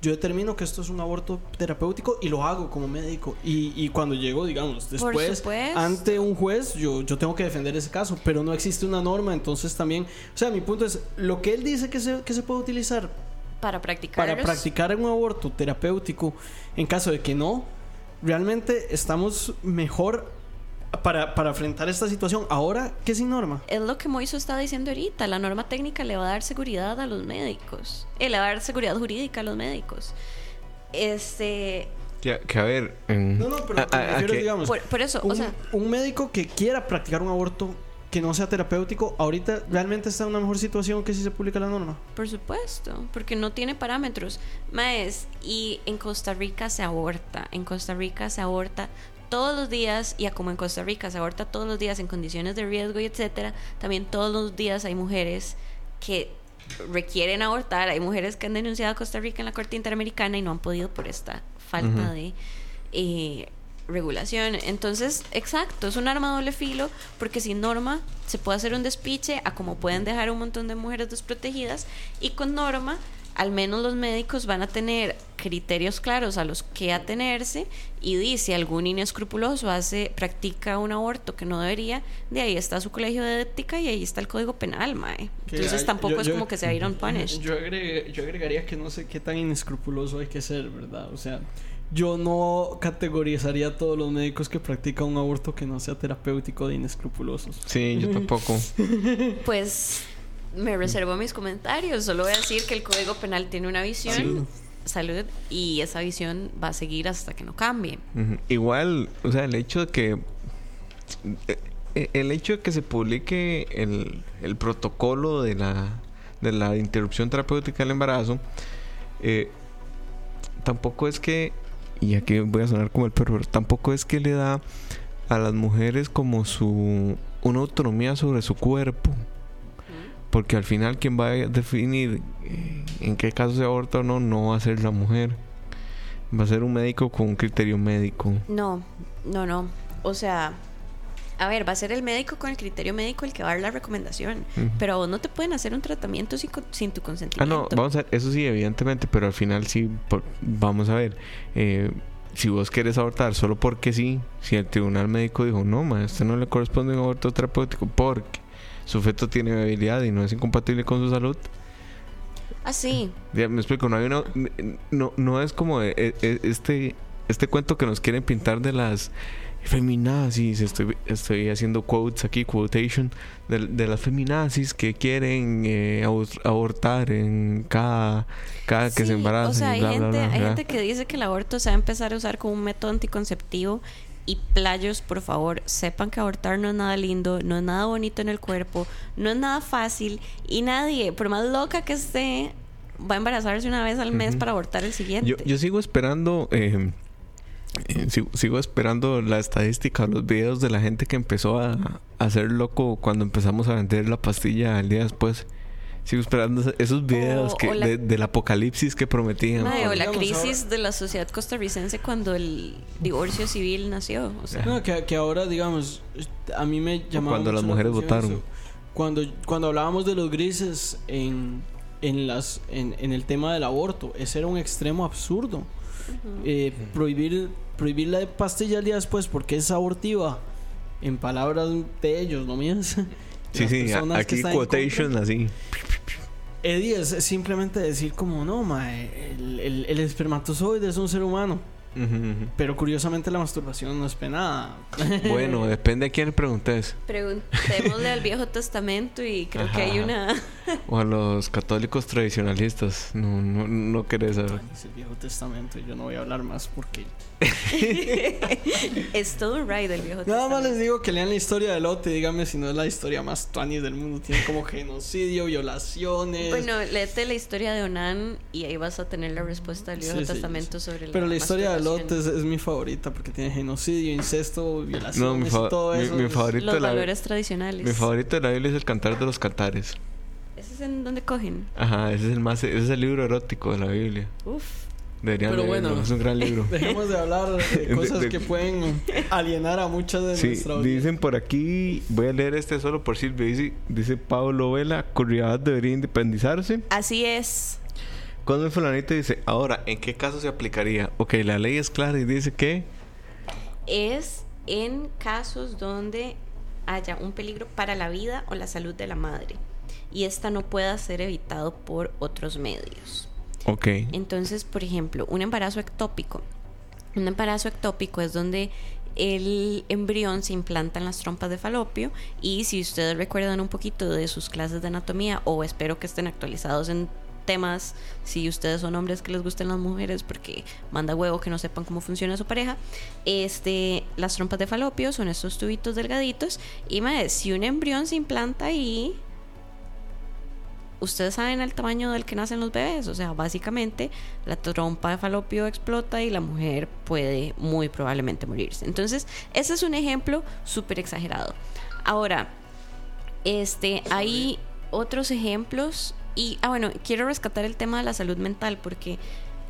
yo determino que esto es un aborto terapéutico y lo hago como médico. Y, y cuando llego, digamos, después, supuesto. ante un juez, yo, yo tengo que defender ese caso, pero no existe una norma, entonces también, o sea, mi punto es, lo que él dice que se, que se puede utilizar Para practicar. para practicar un aborto terapéutico, en caso de que no, realmente estamos mejor para, para enfrentar esta situación ahora que sin norma. Es lo que Moiso está diciendo ahorita. La norma técnica le va a dar seguridad a los médicos. Eh, le va a dar seguridad jurídica a los médicos. Este. Que, que a ver. en- No, no, pero a- a- a refiero, que- digamos, Por, por eso, un, o sea, un médico que quiera practicar un aborto que no sea terapéutico, ahorita realmente está en una mejor situación que si se publica la norma. por supuesto, porque no tiene parámetros. Maes, y en Costa Rica se aborta. En Costa Rica se aborta todos los días, y a como en Costa Rica se aborta todos los días en condiciones de riesgo y etcétera, también todos los días hay mujeres que requieren abortar. Hay mujeres que han denunciado a Costa Rica en la Corte Interamericana y no han podido por esta falta de eh, regulación. Entonces, exacto, es un arma doble filo porque sin norma se puede hacer un despiche a como pueden dejar un montón de mujeres desprotegidas y con norma al menos los médicos van a tener criterios claros a los que atenerse y dice algún inescrupuloso hace practica un aborto que no debería de ahí está su colegio de ética y ahí está el código penal mae entonces hay- tampoco yo- es yo- como que se iron punished Yo, agregué- yo agregaría que no sé qué tan inescrupuloso hay que ser, ¿verdad? O sea, yo no categorizaría a todos los médicos que practican un aborto que no sea terapéutico de inescrupulosos. Sí, yo tampoco. Pues me reservo mis comentarios. Solo voy a decir que el Código Penal tiene una visión, salud, y esa visión va a seguir hasta que no cambie. Igual, o sea, el hecho de que. eh, El hecho de que se publique el, el protocolo de la, de la interrupción terapéutica del embarazo, eh, tampoco es que. Y aquí voy a sonar como el perro, tampoco es que le da a las mujeres como su. una autonomía sobre su cuerpo. Porque al final quien va a definir eh, en qué caso se aborta o no, no va a ser la mujer. Va a ser un médico con un criterio médico. No, no, no. O sea, a ver, va a ser el médico con el criterio médico el que va a dar la recomendación. Ujú. Pero a vos no te pueden hacer un tratamiento sin, tu Ah, consentimiento. no, vamos a ver, eso sí, evidentemente, pero al final sí, por- vamos a ver. eh, si vos querés abortar solo porque sí, si el tribunal médico dijo, no, ma, a usted no le corresponde un aborto terapéutico porque su feto tiene viabilidad y no es incompatible con su salud, Ah, sí. Ya me explico, no hay una, no, no es como eh, eh, este, este cuento que nos quieren pintar de las feminazis, estoy, estoy haciendo quotes aquí, quotation, de, de las feminazis que quieren eh, abor- abortar en cada, cada que Sí, se embarazan. O sea, hay, bla, gente, bla, hay gente que dice que el aborto se va a empezar a usar como un método anticonceptivo. Y playos, por favor, sepan que abortar no es nada lindo, no es nada bonito en el cuerpo, no es nada fácil. Y nadie, por más loca que esté, va a embarazarse una vez al mes Ujú. para abortar el siguiente. Yo, yo sigo esperando, eh, eh, sigo, sigo esperando la estadística, los videos de la gente que empezó a, a ser loco cuando empezamos a vender la pastilla el día después. Sigo esperando esos- videos O- que, o la- de- del apocalipsis que prometían. Mae, o la crisis ahora- de la sociedad costarricense cuando el divorcio civil nació. O sea, No, que, que ahora, digamos, a mí me llamaba cuando las mucho la mujeres atención votaron. eso. Cuando, cuando hablábamos de los grises en, en, las, en, en el tema del aborto, ese era un extremo absurdo. Eh, prohibir, prohibir la pastilla el día después porque es abortiva, en palabras de ellos, no mías. Sí, sí, aquí quotation así. Eddie es simplemente decir como no, mae, el, el, el espermatozoide es un ser humano. Pero curiosamente la masturbación no es penada. Bueno, depende a quién le preguntes. preguntémosle al Viejo Testamento y creo que hay una. O a los católicos tradicionalistas. No, no, no querés saber. Es el Viejo Testamento y yo no voy a hablar más porque... es todo un ride del Viejo Nada Testamento. más les digo que lean la historia de Lot y díganme si no es la historia más tuanis del mundo. Tiene como genocidio, violaciones... Bueno, léete la historia de Onan y ahí vas a tener la respuesta del Viejo Sí, sí, Testamento sobre la Pero la historia de Lot es, mi favorita porque tiene genocidio, incesto, violaciones No, mi, fa- y todo mi- eso. mi favorito Los de la, valores tradicionales. mi favorito de la Biblia es el cantar de los cantares. ¿Ese es en donde cogen? Ajá, ese es el más, ese es el libro erótico de la Biblia. Uf. Deberían Pero leerlo, bueno. es un gran libro. Dejemos de hablar de De- cosas de- que pueden alienar a muchas de Sí, nuestra audiencia. dicen por aquí, voy a leer este solo por Silvia, dice, dice Pablo Vela, Curriabat debería independizarse. Así es. Cuando el fulanito dice, ahora, ¿en qué caso se aplicaría? Ok, la ley es clara y dice que... Es en casos donde haya un peligro para la vida o la salud de la madre y esta no pueda ser evitado por otros medios. Ok, Entonces, por ejemplo, un embarazo ectópico. Un embarazo ectópico es donde el embrión se implanta en las trompas de falopio y si ustedes recuerdan un poquito de sus clases de anatomía o espero que estén actualizados en temas si ustedes son hombres que les gusten las mujeres porque manda huevo que no sepan cómo funciona su pareja este las trompas de falopio son estos tubitos delgaditos y mae, si un embrión se implanta ahí ustedes saben el tamaño del que nacen los bebés, o sea, básicamente la trompa de falopio explota y la mujer puede muy probablemente morirse. Entonces, ese es un ejemplo súper exagerado. Ahora, este, hay otros ejemplos y, ah, bueno, quiero rescatar el tema de la salud mental porque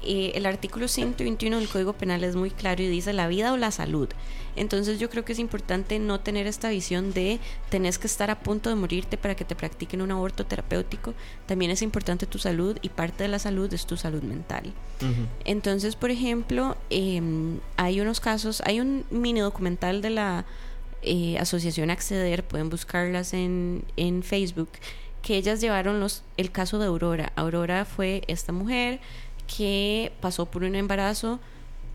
eh, el artículo 121 del Código Penal es muy claro y dice la vida o la salud. Entonces yo creo que es importante no tener esta visión de tenés que estar a punto de morirte para que te practiquen un aborto terapéutico. También es importante tu salud y parte de la salud es tu salud mental. Entonces, por ejemplo, em, hay unos casos, hay un mini documental de la eh, asociación Acceder, pueden buscarlas en, en Facebook, que ellas llevaron los, el caso de Aurora. Aurora fue esta mujer que pasó por un embarazo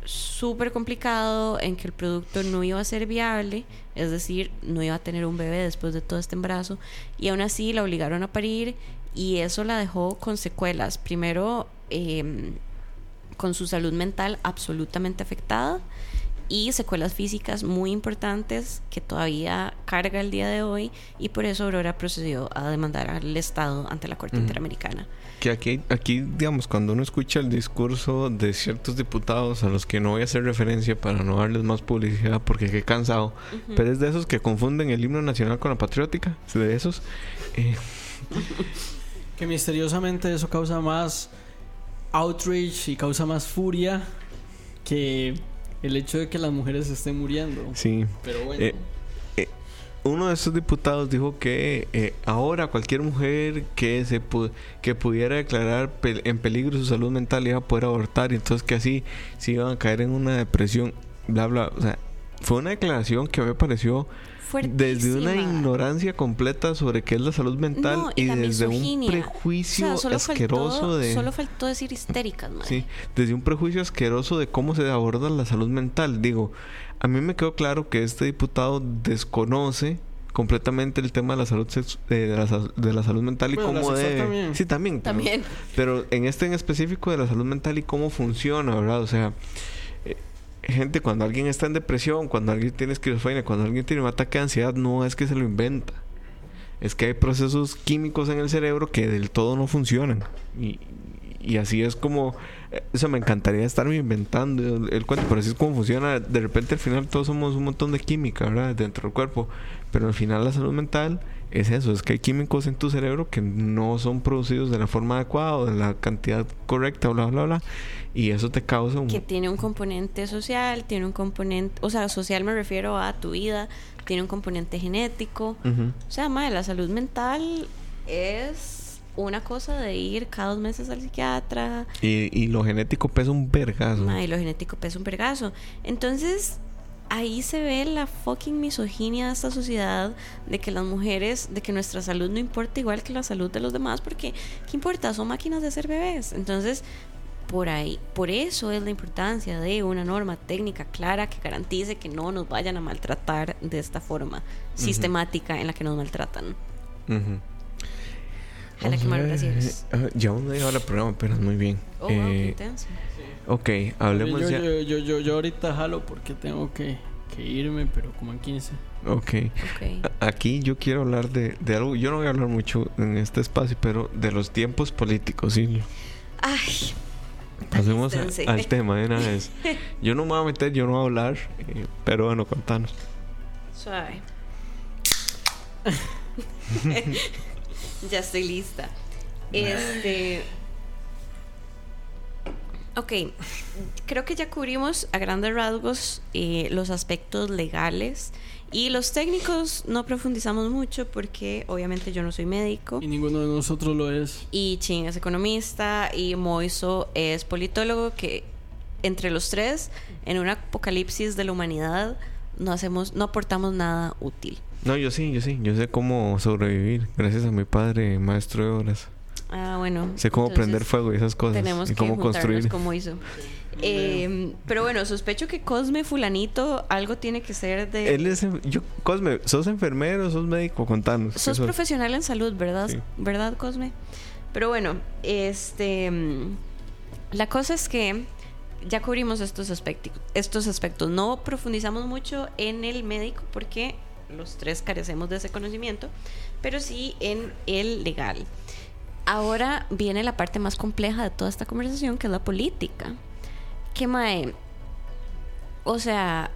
súper complicado en que el producto no iba a ser viable, es decir, no iba a tener un bebé después de todo este embarazo y aún así la obligaron a parir y eso la dejó con secuelas. Primero, em, con su salud mental absolutamente afectada y secuelas físicas muy importantes que todavía carga el día de hoy y por eso Aurora procedió a demandar al Estado ante la Corte. Interamericana. Que aquí, aquí, digamos, cuando uno escucha el discurso de ciertos diputados a los que no voy a hacer referencia para no darles más publicidad porque qué cansado, pero es de esos que confunden el himno nacional con la patriótica, es de esos. Eh, Que misteriosamente eso causa más outrage y causa más furia que el hecho de que las mujeres estén muriendo. sí, Pero bueno. Eh, uno de esos diputados dijo que eh, ahora cualquier mujer que se pu- que pudiera declarar pe- en peligro su salud mental iba a poder abortar y entonces que así se iban a caer en una depresión, bla bla, o sea, fue una declaración que me pareció desde una ignorancia completa sobre qué es la salud mental No, y, desde un prejuicio O sea, solo asqueroso faltó, de Solo faltó decir histéricas, madre. Sí, desde un prejuicio asqueroso de cómo se aborda la salud mental. Digo, a mí me quedó claro que este diputado desconoce completamente el tema de la salud eh, de, la, de la salud mental y Bueno, cómo debe. también. Sí, también. pero- También. Pero, en este en específico de la salud mental y cómo funciona, ¿verdad? O sea, eh, gente, cuando alguien está en depresión, cuando alguien tiene esquizofrenia, cuando alguien tiene un ataque de ansiedad, no es que se lo inventa. Es que hay procesos químicos en el cerebro que del todo no funcionan. Y, y así es como... eh, Eso me encantaría estarme inventando el, el cuento, pero así es como funciona. De repente al final todos somos un montón de química, ¿verdad? Dentro del cuerpo. Pero al final la salud mental es eso, es que hay químicos en tu cerebro que no son producidos de la forma adecuada o de la cantidad correcta, bla, bla, bla. Y eso te causa un... Que tiene un componente social, tiene un componente, o sea, social me refiero a tu vida, tiene un componente genético. Ujú. O sea, madre, la salud mental es una cosa de ir cada dos meses al psiquiatra, y, y lo genético pesa un vergazo. madre, y lo genético pesa un vergazo. Entonces, ahí se ve la fucking misoginia de esta sociedad de que las mujeres, de que nuestra salud no importa igual que la salud de los demás, porque ¿qué importa? Son máquinas de hacer bebés. Entonces, por ahí, por eso es la importancia de una norma técnica clara que garantice que no nos vayan a maltratar de esta forma sistemática en la que nos maltratan. Ujú. Que gracias. ah, ya una media hora programa, apenas muy bien. Oh, wow, qué Eh, intenso. ok, hablemos yo, ya. yo, yo, yo, yo ahorita jalo porque tengo que, que irme, pero como en 15. Ok. Ok. A- Aquí yo quiero hablar de, de algo. Yo no voy a hablar mucho en este espacio, pero de los tiempos políticos, sí. Ay, Pasemos a- al tema de una vez. Yo no me voy a meter, yo no voy a hablar, eh, pero bueno, contanos. Suave. ya estoy lista. Este. Ok, creo que ya cubrimos a grandes rasgos eh, los aspectos legales y los técnicos no profundizamos mucho porque obviamente yo no soy médico Y ninguno de nosotros lo es. y Chin es economista y Moiso es politólogo que entre los tres en un apocalipsis de la humanidad no hacemos no aportamos nada útil. No, yo sí, yo sí. Yo sé cómo sobrevivir. Gracias a mi padre, maestro de obras. Ah, bueno. Sé cómo entonces prender fuego y esas cosas. Tenemos y que cómo construir. como hizo. Eh, pero bueno, sospecho que Cosme Fulanito algo tiene que ser de... Él es. Yo, Cosme, ¿sos enfermero? ¿Sos médico? Contanos. ¿qué Sos profesional en salud, ¿verdad? Sí. ¿Verdad, Cosme? Pero bueno, este... mm, La cosa es que ya cubrimos estos aspectos, estos aspectos. No profundizamos mucho en el médico porque los tres carecemos de ese conocimiento, pero sí en el legal. Ahora viene la parte más compleja de toda esta conversación, que es la política. Que mae, o sea,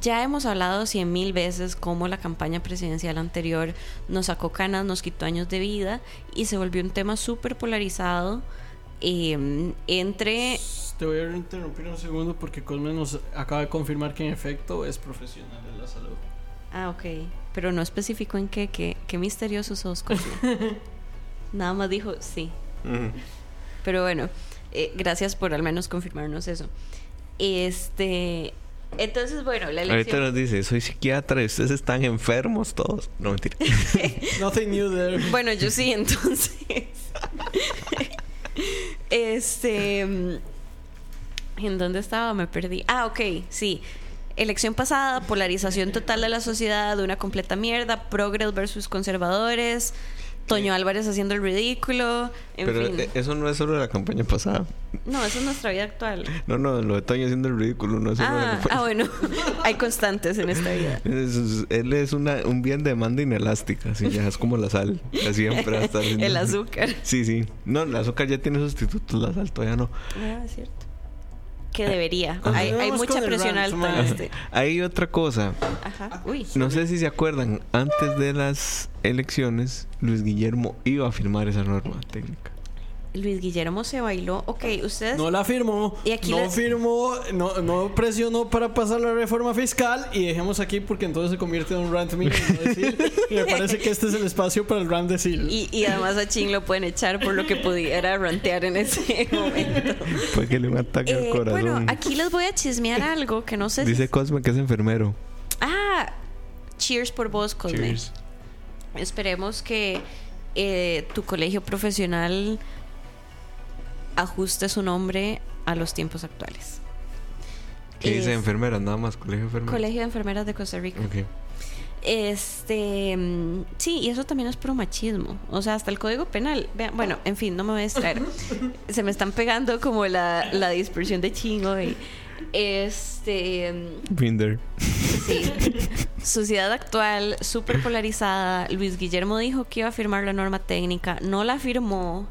ya hemos hablado cien mil veces cómo la campaña presidencial anterior nos sacó canas, nos quitó años de vida y se volvió un tema súper polarizado eh, entre... Te voy a interrumpir un segundo porque Cosme nos acaba de confirmar que en efecto es profesional de la salud. Ah, ok. Pero no especificó en qué, qué, qué misteriosos sos, Cosme. Nada más dijo sí. Pero bueno, eh, gracias por al menos confirmarnos eso. Este... Entonces, bueno, la Ahorita elección... nos dice: Soy psiquiatra y ustedes están enfermos todos. No, mentira. Nothing new there. Bueno, yo sí, entonces. este. ¿En dónde estaba? Me perdí. Ah, ok, sí. Elección pasada, polarización total de la sociedad, una completa mierda, progres versus conservadores, Toño Álvarez haciendo el ridículo, en Pero fin. eh, eso no es solo de la campaña pasada. No, eso es nuestra vida actual. No, no, lo de Toño haciendo el ridículo no es solo de la Ah, campaña. ah, bueno, hay constantes en esta vida. Es- él es una, un bien de demanda inelástica, así ya es como la sal. Siempre va a estar haciendo- El azúcar. Sí, sí. No, el azúcar ya tiene sustitutos, la sal todavía no. Ah, es cierto. Que debería. Hay, mucha presión alta este. Hay otra cosa. Ajá. Uy. No sé si se acuerdan, antes de las elecciones, Luis Guillermo iba a firmar esa norma técnica. Luis Guillermo se bailó. Ok, ustedes. No la firmó. Y aquí no firmó, no, no presionó para pasar la reforma fiscal. Y dejemos aquí porque entonces se convierte en un rant mío. y me parece que este es el espacio para el rant de Sil. Y, y además a Ching lo pueden echar por lo que pudiera rantear en ese momento. Que le un ataque al Eh, corazón. bueno, aquí les voy a chismear algo que no sé si. Dice Cosme que es enfermero. Ah, cheers por vos, Cosme. Cheers. Esperemos que eh, tu colegio profesional ajuste su nombre a los tiempos actuales. ¿Qué dice Es- enfermera? Nada más, colegio enfermero. Colegio de Enfermeras de Costa Rica. Ok. Este, mm, sí, y eso también es pro machismo. O sea, hasta el código penal. Vean, bueno, en fin, no me voy a distraer. Se me están pegando como la, la dispersión de chingo. Y, este, mm, Binder. sí. Sociedad actual, súper polarizada. Luis Guillermo dijo que iba a firmar la norma técnica. No la firmó.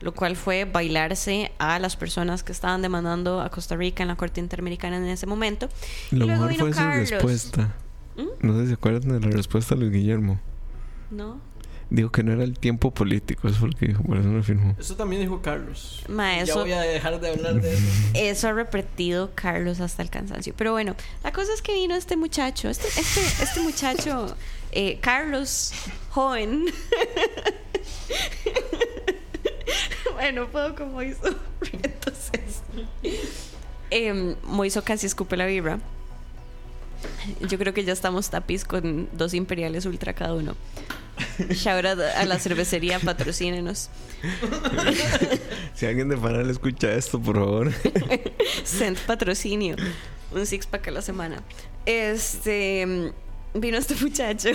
Lo cual fue bailarse a las personas que estaban demandando a Costa Rica en la Corte Interamericana en ese momento. Y Lo luego mejor vino fue su Carlos. respuesta. ¿Mm? No sé si se acuerdan de la respuesta de Luis Guillermo. ¿No? Dijo que no era el tiempo político, eso fue lo que dijo, por eso no firmó. Eso también dijo Carlos. Ma, Ya eso- voy a dejar de hablar de eso. Eso ha repetido Carlos hasta el cansancio. Pero bueno, la cosa es que vino este muchacho, este, este, este muchacho, eh, Carlos, joven. bueno, puedo como hizo. Entonces, em, Moiso casi escupe la vibra. Yo creo que ya estamos tapis con dos imperiales ultra cada uno. Shout out a la cervecería, patrocínenos. Si alguien de Fanal escucha esto, por favor. Send patrocinio. Un six pack a la semana. Este. Vino este muchacho.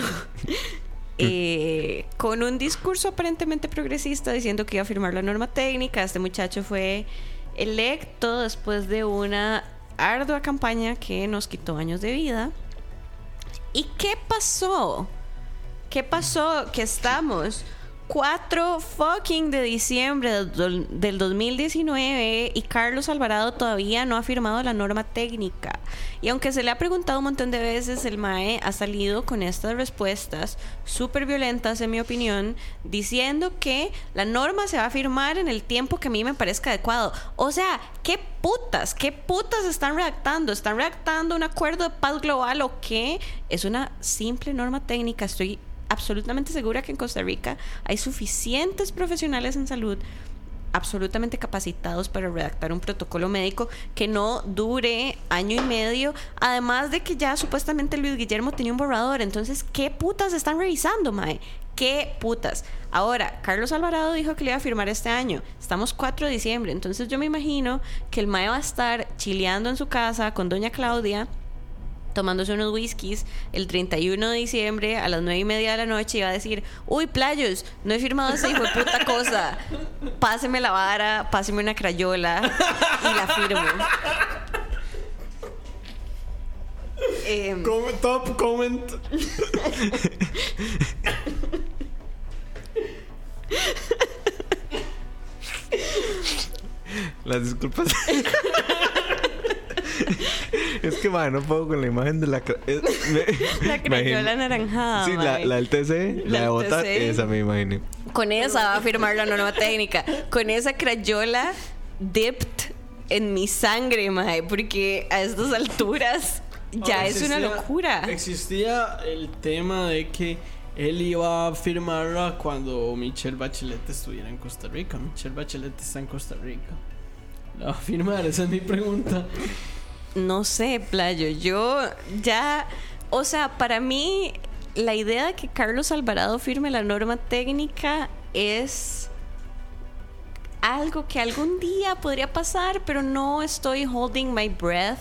Eh, con un discurso aparentemente progresista diciendo que iba a firmar la norma técnica. Este muchacho fue electo después de una ardua campaña que nos quitó años de vida. ¿Y qué pasó? ¿Qué pasó? Que estamos 4 fucking de diciembre del del 2019 y Carlos Alvarado todavía no ha firmado la norma técnica. Y aunque se le ha preguntado un montón de veces, el MAE ha salido con estas respuestas súper violentas, en mi opinión, diciendo que la norma se va a firmar en el tiempo que a mí me parezca adecuado. O sea, ¿qué putas? ¿Qué putas están redactando? ¿Están redactando un acuerdo de paz global o qué? Es una simple norma técnica. Estoy absolutamente segura que en Costa Rica hay suficientes profesionales en salud absolutamente capacitados para redactar un protocolo médico que no dure año y medio, además de que ya supuestamente Luis Guillermo tenía un borrador, entonces, ¿qué putas están revisando, Mae? ¿Qué putas? Ahora, Carlos Alvarado dijo que le iba a firmar este año. Estamos 4 de diciembre, entonces yo me imagino que el Mae va a estar chileando en su casa con Doña Claudia tomándose unos whiskies el 31 de diciembre a las 9 y media de la noche y va a decir, uy, playos, no he firmado esa hijo de puta cosa. Páseme la vara, páseme una crayola y la firmo. Em, Com- top comment. Las disculpas. es que, man, no puedo con la imagen de la. es- me- la crayola imagino- anaranjada. Sí, la, la del TC, la, La de TC. esa me imaginé. Con esa va a firmar la norma técnica. Con esa crayola dipped en mi sangre, mae, porque a estas alturas ya Ahora, es una existía- locura. Existía el tema de que él iba a firmarla cuando Michelle Bachelet estuviera en Costa Rica. Michelle Bachelet está en Costa Rica. La va a firmar, esa es mi pregunta. No sé, Playo, yo ya, o sea, para mí la idea de que Carlos Alvarado firme la norma técnica es algo que algún día podría pasar, pero no estoy holding my breath.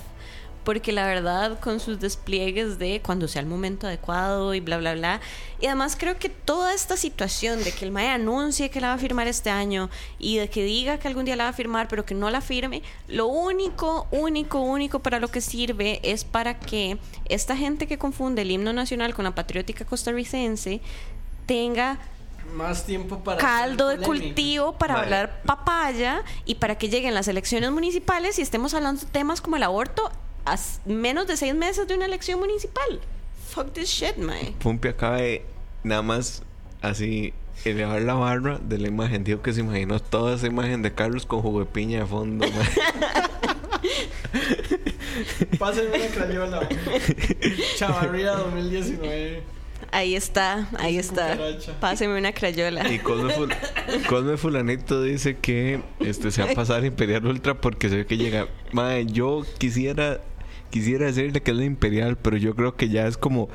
Porque la verdad, con sus despliegues de cuando sea el momento adecuado y bla, bla, bla. Y además creo que toda esta situación de que el MAE anuncie que la va a firmar este año y de que diga que algún día la va a firmar, pero que no la firme, lo único, único, único para lo que sirve es para que esta gente que confunde el himno nacional con la patriótica costarricense tenga Más tiempo para. caldo de cultivo para Vale. hablar papaya y para que lleguen las elecciones municipales y estemos hablando de temas como el aborto a menos de seis meses de una elección municipal. Fuck this shit, man. Pumpi acaba de nada más así elevar la barra de la imagen. Dijo que se imaginó toda esa imagen de Carlos con jugo de piña de fondo. mae. Pásenme una crayola. Chavarría 2019. Ahí está, ahí está. Cucaracha. Páseme una crayola. Y Cosme, Ful- Cosme Fulanito dice que este se va a pasar Imperial Ultra porque se ve que llega. Mae, yo quisiera quisiera decirle que es la Imperial, pero yo creo que ya es como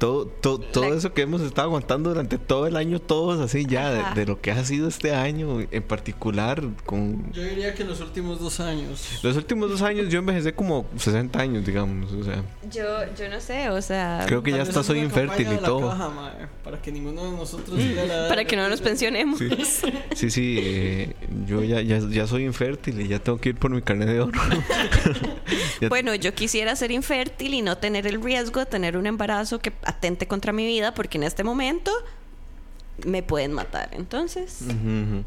todo, todo, todo La- eso que hemos estado aguantando durante todo el año, todos así ya, de, de lo que ha sido este año en particular, con Yo diría que los últimos dos años. los últimos dos años yo envejecé como 60 años, digamos, o sea, Yo, yo no sé, o sea, creo que ya hasta soy infértil y todo. caja, para que ninguno de nosotros la edad para que no nos pensionemos. Sí, sí, sí, eh, yo ya, ya, ya soy infértil y ya tengo que ir por mi carnet de oro. Bueno, yo quisiera ser infértil y no tener el riesgo de tener un embarazo que atente contra mi vida, porque en este momento me pueden matar. Entonces, Ujú, ujú.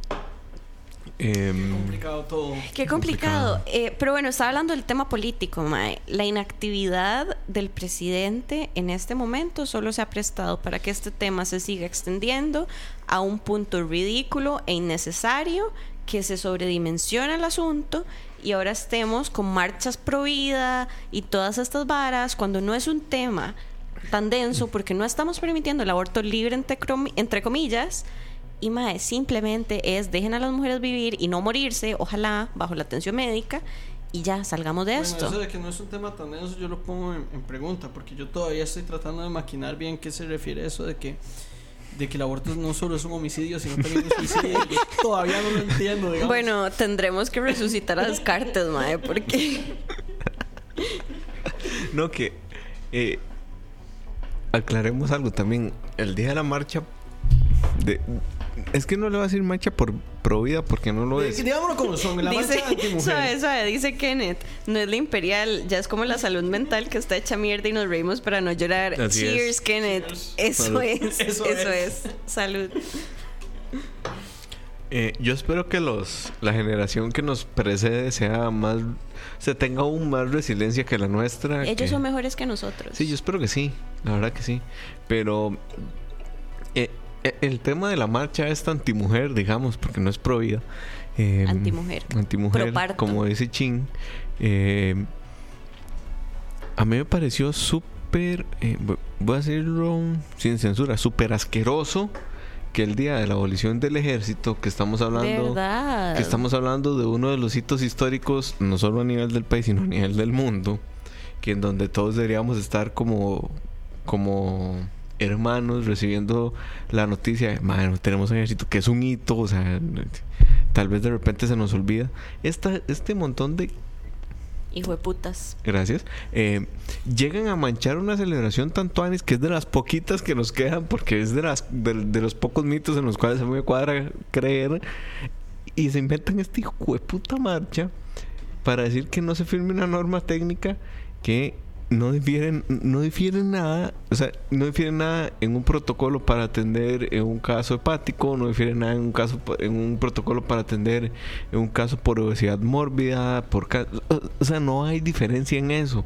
Em, complicado todo. qué complicado. Eh, pero bueno, estaba hablando del tema político, Mae. La inactividad del presidente en este momento solo se ha prestado para que este tema se siga extendiendo a un punto ridículo e innecesario que se sobredimensiona el asunto y ahora estemos con marchas pro vida y todas estas varas cuando no es un tema tan denso porque no estamos permitiendo el aborto libre entre, entre comillas y mae, simplemente es dejen a las mujeres vivir y no morirse, ojalá bajo la atención médica y ya salgamos de Bueno, esto. eso de que no es un tema tan denso, yo lo pongo en, en pregunta, porque yo todavía estoy tratando de maquinar bien qué se refiere eso de que de que el aborto no solo es un homicidio, sino también un suicidio. Yo todavía no lo entiendo, digamos. Bueno, tendremos que resucitar a Descartes, mae, porque no, que eh, aclaremos algo también. El día de la marcha. De, es que no le va a decir marcha por pro vida porque no lo es. Digámoslo como son, la dice, marcha suave, dice Kenneth, no es la imperial, ya es como la salud mental que está hecha mierda y nos reímos para no llorar. Así Cheers, es. Kenneth. Cheers. Eso Salud. es, Eso eso, es. es. Salud. Eh, yo espero que los la generación que nos precede sea más se tenga aún más resiliencia que la nuestra. Ellos que- son mejores que nosotros. Sí, yo espero que sí, la verdad que sí. Pero eh, eh, el tema de la marcha es antimujer, digamos, porque no es pro vida. Eh, Antimujer. Antimujer, como dice Chin. Eh, a mí me pareció súper, eh, vo- voy a decirlo sin censura, súper asqueroso que el día de la abolición del ejército, que estamos hablando... ¿Verdad? Que estamos hablando de uno de los hitos históricos, no solo a nivel del país, sino a nivel del mundo, que en donde todos deberíamos estar como, como hermanos recibiendo la noticia de, "Mae, tenemos un ejército, que es un hito, o sea, tal vez de repente se nos olvida. Esta, este montón de Hijo de putas. Gracias. Eh, llegan a manchar una celebración tanto anis que es de las poquitas que nos quedan porque es de las de, de los pocos mitos en los cuales se me cuadra creer y se inventan este hijo de puta marcha para decir que no se firme una norma técnica que no difieren no difiere nada, o sea, no difiere nada en un protocolo para atender en un caso hepático, no difiere nada en un caso en un protocolo para atender en un caso por obesidad mórbida, por o- sea, no hay diferencia en eso.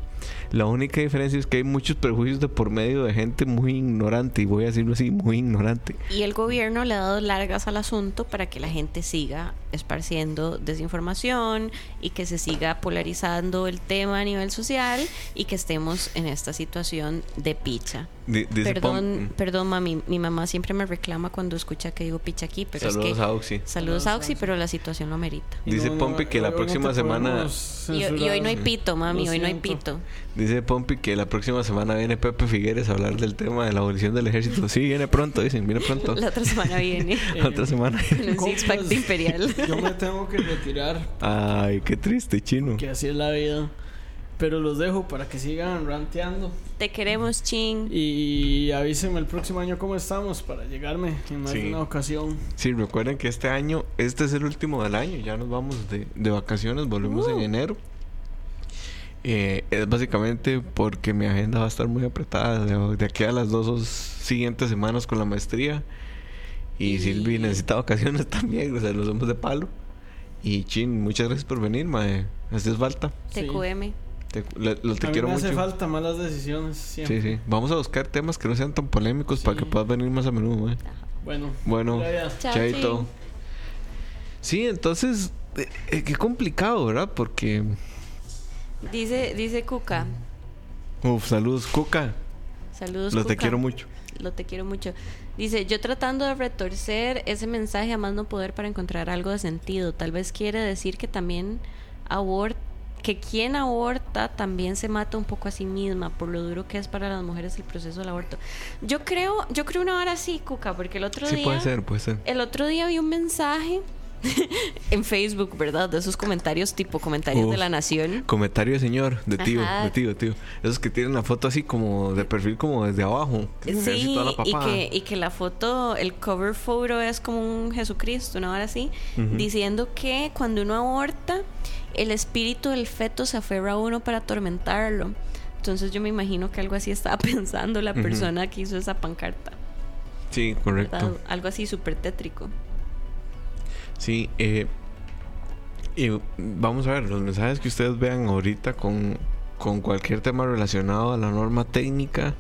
La única diferencia es que hay muchos prejuicios de por medio de gente muy ignorante y voy a decirlo así, muy ignorante. Y el gobierno le ha dado largas al asunto para que la gente siga esparciendo desinformación y que se siga polarizando el tema a nivel social y que estemos en esta situación de picha. Dice Perdón, Pom- perdón, mami. Mi mamá siempre me reclama cuando escucha que digo picha aquí, pero Saludos es que. a Oxy. Saludos Saludos a Oxy, pero la situación lo amerita. Dice Pompi que la próxima semana- Y, y hoy no hay pito, mami, hoy no hay pito. Dice Pompi que la próxima semana viene Pepe Figueres a hablar del tema de la abolición del ejército. Sí, viene pronto, dicen, viene pronto. La otra semana viene La otra semana. con un de imperial. Yo me tengo que retirar, Ay, qué triste, chino. que así es la vida. Pero los dejo para que sigan ranteando. Te queremos, ching. Y avísenme el próximo año cómo estamos para llegarme en más Sí. de una ocasión. Sí, recuerden que este año, este es el último del año, ya nos vamos de, de vacaciones, volvemos en enero. Eh, es básicamente porque mi agenda va a estar muy apretada de, de aquí a las dos siguientes semanas con la maestría. Y Y- Silvi necesita vacaciones también, o sea, nos vemos de palo. Y Chin, muchas gracias por venir, mae. Haces falta. Sí. Te, le- lo- te a mí quiero me hace mucho. falta malas decisiones siempre. Sí, sí. Vamos a buscar temas que no sean tan polémicos para Sí. que puedas venir más a menudo, mae. Bueno, Bueno, chaito. Sí, entonces, eh, eh, qué complicado, ¿verdad? Porque, Dice, dice Cuca. uf, saludos, Cuca. Saludos, Los te Cuca. quiero mucho. Lo te quiero mucho. Dice, yo tratando de retorcer ese mensaje a más no poder para encontrar algo de sentido. Tal vez quiere decir que también aborta, que quien aborta también se mata un poco a sí misma por lo duro que es para las mujeres el proceso del aborto. Yo creo, yo creo una hora así, Cuca, porque el otro Sí, día puede ser, puede ser. el otro día vi un mensaje en Facebook, ¿verdad? De esos comentarios tipo comentarios de la nación. Comentario de señor, de tío, Ajá. de tío, de tío. Esos que tienen la foto así como de perfil como desde abajo. que Sí, toda la y que, y que la foto, el cover photo es como un Jesucristo, una hora así, diciendo que cuando uno aborta, el espíritu del feto se aferra a uno para atormentarlo. Entonces yo me imagino que algo así estaba pensando la persona que hizo esa pancarta. Sí, ¿verdad? correcto. Algo así súper tétrico. Sí, eh, y vamos a ver, los mensajes que ustedes vean ahorita con, con cualquier tema relacionado a la norma técnica,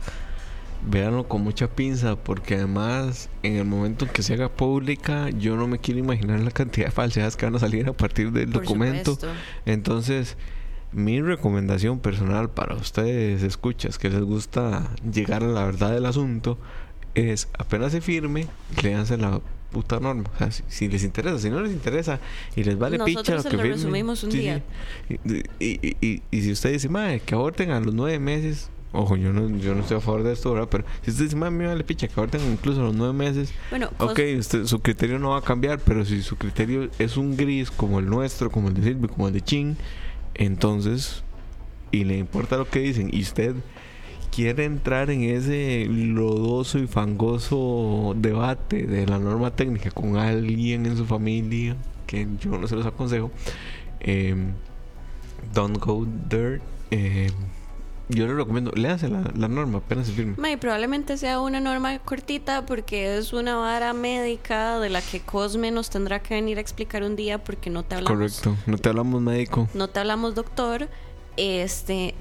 véanlo con mucha pinza, porque además en el momento en que se haga pública, yo no me quiero imaginar la cantidad de falsedades que van a salir a partir del Por documento. supuesto. Entonces, mi recomendación personal para ustedes, escuchas, que les gusta llegar a la verdad del asunto, es apenas se firme, léanse la puta norma. O sea, si, si les interesa, si no les interesa y les vale Nosotros picha lo se que lo firmen, resumimos un sí, día. sí. Y, y, y- y si usted dice, madre, que aborten a los nueve meses, ojo, yo no, yo no estoy a favor de esto, ¿verdad? Pero si usted dice, madre, me vale picha, que aborten incluso a los nueve meses, Bueno, Ok, usted, su criterio no va a cambiar, pero si su criterio es un gris como el nuestro, como el de Silvio, como el de Chin, entonces, y le importa lo que dicen, y usted quiere entrar en ese lodoso y fangoso debate de la norma técnica con alguien en su familia, que yo no se los aconsejo, eh, don't go there. eh, yo le recomiendo, léase la, la norma, apenas se firme. Mae, probablemente sea una norma cortita porque es una vara médica de la que Cosme nos tendrá que venir a explicar un día porque no te hablamos. Correcto, no te hablamos médico. No te hablamos doctor. Este,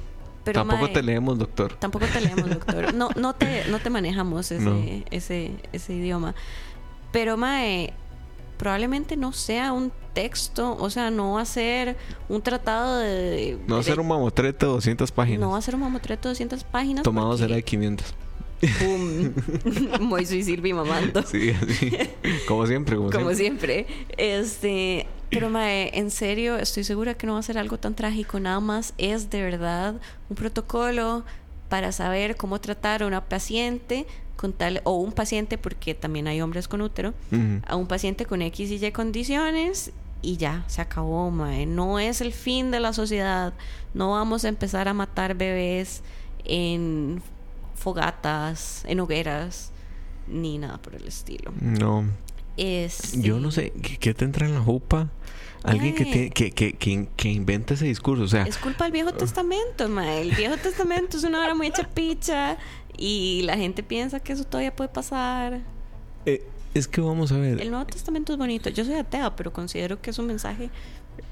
pero Tampoco mae, te leemos, doctor. Tampoco te leemos doctor. No, no te, no te manejamos ese, No. ese, ese idioma. Pero mae, probablemente no sea un texto, o sea, no va a ser un tratado de... No va a ser un mamotreto de 200 páginas. No va a ser un mamotreto de 200 páginas. Tomado porque- será de 500. Boom. Moiso y Silvi mamando. Sí, así. como siempre, como, Como siempre. siempre. Este, pero mae, en serio, estoy segura que no va a ser algo tan trágico. Nada más es de verdad un protocolo para saber cómo tratar a una paciente con tal o un paciente porque también hay hombres con útero, a un paciente con X y Y condiciones y ya, se acabó, mae. No es el fin de la sociedad. No vamos a empezar a matar bebés en fogatas, en hogueras, ni nada por el estilo. No, Es, yo no sé, ¿qué, qué te entra en la jupa? Alguien que, te- que, que, que, que inventa ese discurso, o sea, Es culpa del Viejo Testamento, mae. El Viejo Testamento es una hora muy hecha picha y la gente piensa que eso todavía puede pasar. eh, es que vamos a ver, El Nuevo Testamento es bonito. Yo soy atea, pero considero que es un mensaje.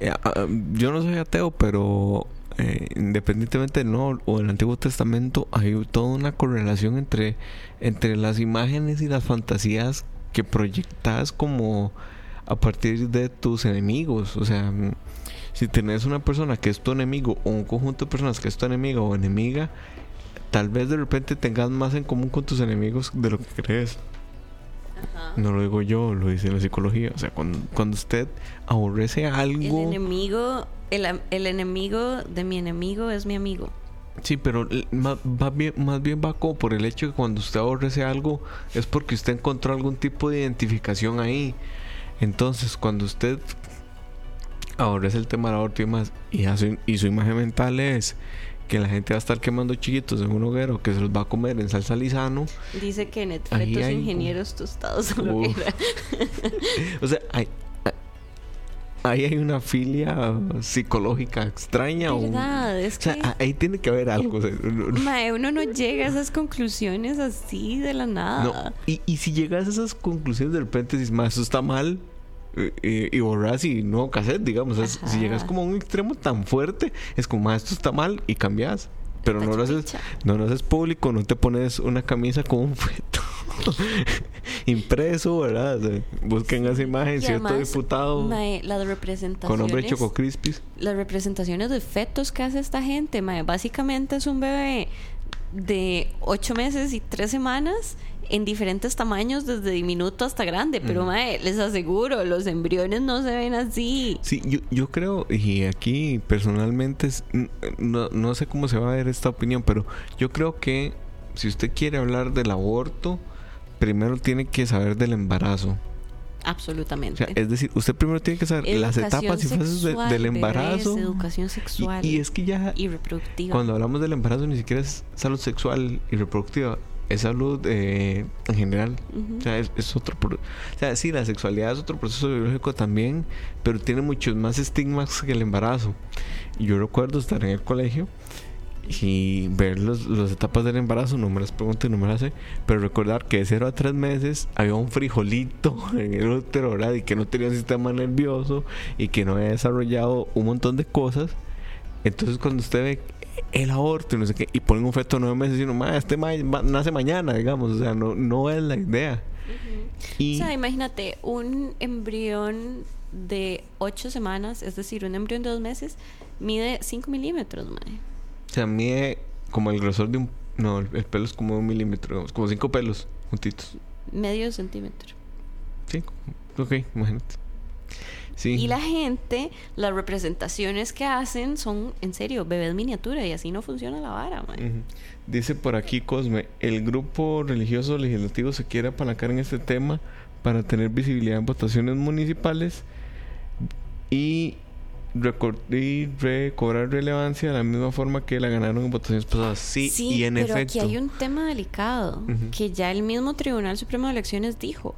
eh, ah, yo no soy ateo, pero eh, independientemente del Nuevo o del Antiguo Testamento, hay toda una correlación entre, entre las imágenes y las fantasías que proyectas como a partir de tus enemigos. O sea, si tenés una persona que es tu enemigo o un conjunto de personas que es tu enemiga o enemiga, tal vez de repente tengas más en común con tus enemigos de lo que crees. No lo digo yo, lo dice la psicología. O sea, cuando, cuando usted aborrece El algo... enemigo, el, el enemigo de mi enemigo es mi amigo. Sí, pero bien, más bien va como por el hecho que cuando usted aborrece algo es porque usted encontró algún tipo de identificación ahí. Entonces, cuando usted aborrece el tema del aborto y demás, y, hace- y su imagen mental es que la gente va a estar quemando chiquitos en un hoguero que se los va a comer en salsa lisano, Dice que fetos hay- ingenieros tostados era. o sea, hay, ahí hay una filia psicológica extraña. o- ¿Verdad? Es o sea, que... a- ahí tiene que haber algo. o sea, Mae, uno no llega a esas conclusiones así de la nada. No, y, y si llegas a esas conclusiones de repente dices, más eso está mal, eh, eh, y borras y no cassette, digamos. Si llegas como a un extremo tan fuerte, es como, más esto está mal y cambias. Pero no lo, haces, no lo haces público, no te pones una camisa con un feto impreso, ¿verdad? O sea, busquen esa imagen, Y cierto además, diputado mae, las con nombre de Choco Crispis. las representaciones de fetos que hace esta gente, mae, básicamente es un bebé de ocho meses y tres semanas en diferentes tamaños, desde diminuto hasta grande. Pero, Ujú. mae, les aseguro, los embriones no se ven así. Sí, yo, yo creo, y aquí personalmente, no, no sé cómo se va a ver esta opinión, pero yo creo que si usted quiere hablar del aborto, primero tiene que saber del embarazo. O Absolutamente. sea, es decir, usted primero tiene que saber las Educación etapas y fases de- del bebés, embarazo. educación Y, sexual y es que ya y reproductiva. cuando hablamos del embarazo ni siquiera es salud sexual y reproductiva, es salud eh, en general. O sea, es, es otro... pro- O sea, sí, la sexualidad es otro proceso biológico también, pero tiene muchos más estigmas que el embarazo. Yo recuerdo estar en el colegio y ver los- las etapas del embarazo, no me las pregunto y no me las sé, pero recordar que de 0 a 3 meses había un frijolito en el útero, ¿verdad? Y que no tenía un sistema nervioso y que no había desarrollado un montón de cosas. Entonces cuando usted ve el aborto y no sé qué, y ponen un feto de 9 meses y uno, "Ma, este ma- nace mañana, digamos, o sea, no, no es la idea. Y O sea, imagínate, un embrión de ocho semanas, es decir, un embrión de dos meses, mide 5 milímetros, mae. o sea, mide como el grosor de un... No, el, el pelo es como un milímetro, digamos, como cinco pelos juntitos. Medio centímetro. Sí, ok, imagínate. Sí. Y la gente, las representaciones que hacen son, en serio, bebés miniatura y así no funciona la vara. Ujú. Dice por aquí Cosme, el grupo religioso legislativo se quiere apalancar en este tema para tener visibilidad en votaciones municipales y, y recobrar relevancia de la misma forma que la ganaron en votaciones pasadas. Sí, y en pero efecto. aquí hay un tema delicado que ya el mismo Tribunal Supremo de Elecciones dijo.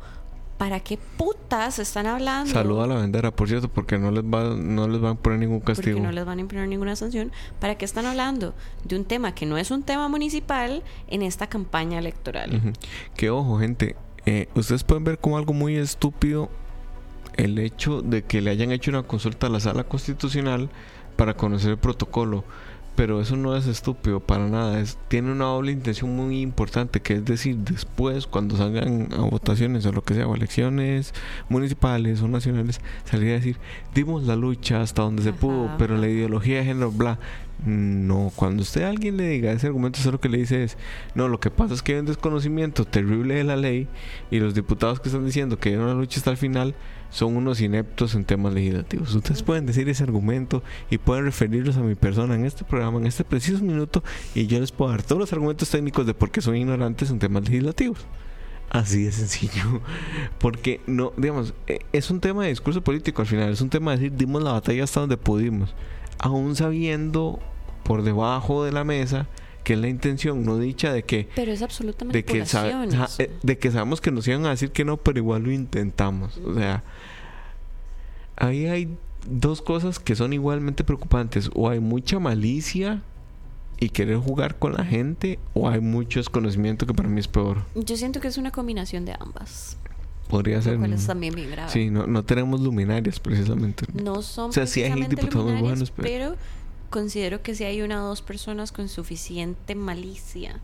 ¿Para qué putas están hablando? Saluda a la vendera, por cierto, porque no les va, no les van a poner ningún castigo. Porque no les van a imponer ninguna sanción. ¿Para qué están hablando de un tema que no es un tema municipal en esta campaña electoral? Que ojo, gente, eh, ustedes pueden ver como algo muy estúpido el hecho de que le hayan hecho una consulta a la sala constitucional para conocer el protocolo. Pero eso no es estúpido para nada. Es, tiene una doble intención muy importante, que es decir, después, cuando salgan a votaciones o lo que sea, o elecciones municipales o nacionales, salir a decir, dimos la lucha hasta donde se pudo, pero la ideología de género, bla. No, cuando usted a alguien le diga ese argumento, eso lo que le dice es, no, lo que pasa es que hay un desconocimiento terrible de la ley y los diputados que están diciendo que dieron la lucha hasta el final son unos ineptos en temas legislativos. Ustedes pueden decir ese argumento y pueden referirlos a mi persona en este programa, en este preciso minuto, y yo les puedo dar todos los argumentos técnicos de por qué son ignorantes en temas legislativos. Así de sencillo. Porque no, digamos, eh, es un tema de discurso político al final, es un tema de decir, dimos la batalla hasta donde pudimos, aún sabiendo por debajo de la mesa que es la intención no dicha de que Pero es absoluta de que, eh, de que sabemos que nos iban a decir que no, pero igual lo intentamos. O sea, ahí hay dos cosas que son igualmente preocupantes. O hay mucha malicia y querer jugar con la gente, o hay mucho desconocimiento que para mí es peor. Yo siento que es una combinación de ambas. Podría ser. Lo cual ¿no? es también bien grave. Sí, no, no tenemos luminarias precisamente. No son O sea, sí hay diputados buenos, pero- pero... considero que sí hay una o dos personas con suficiente malicia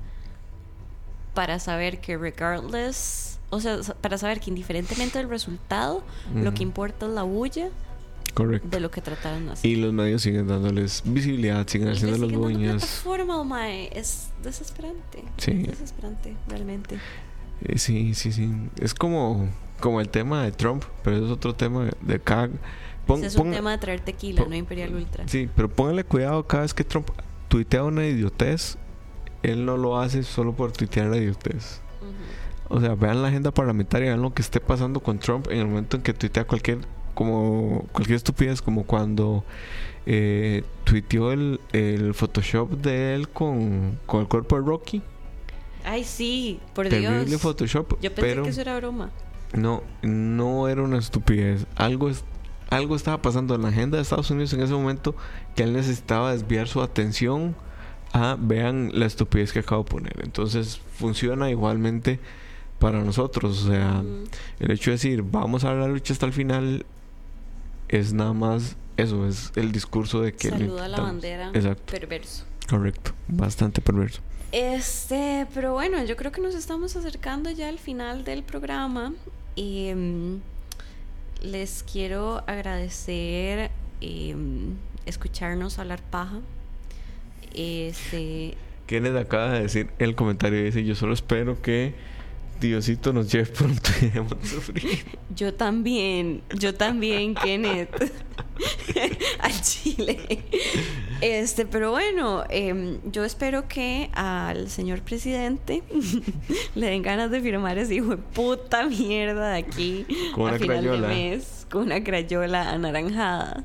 para saber que regardless, o sea, para saber que indiferentemente del resultado, lo que importa es la bulla Correcto. de lo que trataron de hacer. Y los medios siguen dándoles visibilidad, siguen Y haciendo dando dueñas. plataforma, mae. Es desesperante. Sí. Es desesperante, realmente. Eh, sí, sí, sí. Es como, como el tema de Trump, pero es otro tema de, cada... pon- Ese es un tema de traer tequila, pon- no Imperial Ultra. Sí, pero póngale cuidado cada vez que Trump tuitea una idiotez, él no lo hace solo por tuitear la idiotez. Ujú. O sea, vean la agenda parlamentaria, vean lo que esté pasando con Trump en el momento en que tuitea cualquier como cualquier estupidez, como cuando eh, tuiteó el, el Photoshop de él con, con el cuerpo de Rocky. Ay, sí, por Terrible Dios. Photoshop, Yo pensé pero que eso era broma. no, no era una estupidez. Algo es, algo estaba pasando en la agenda de Estados Unidos en ese momento que él necesitaba desviar su atención a vean la estupidez que acabo de poner. Entonces funciona igualmente para nosotros. O sea, el hecho de decir vamos a la lucha hasta el final es nada más eso, es el discurso de que Saluda a la bandera. Exacto, Perverso. correcto. Bastante perverso. Este, pero bueno, yo creo que nos estamos acercando ya al final del programa. Y mm, les quiero agradecer em, escucharnos hablar paja. Este, Kenneth acaba de decir el comentario dice yo solo espero que Diosito nos lleve pronto y dejemos de sufrir. yo también, yo también, Kenneth, al Chile. Este, pero bueno, em, yo espero que al señor presidente le den ganas de firmar ese hijo de puta mierda de aquí Con a una final crayola. de mes con una crayola anaranjada.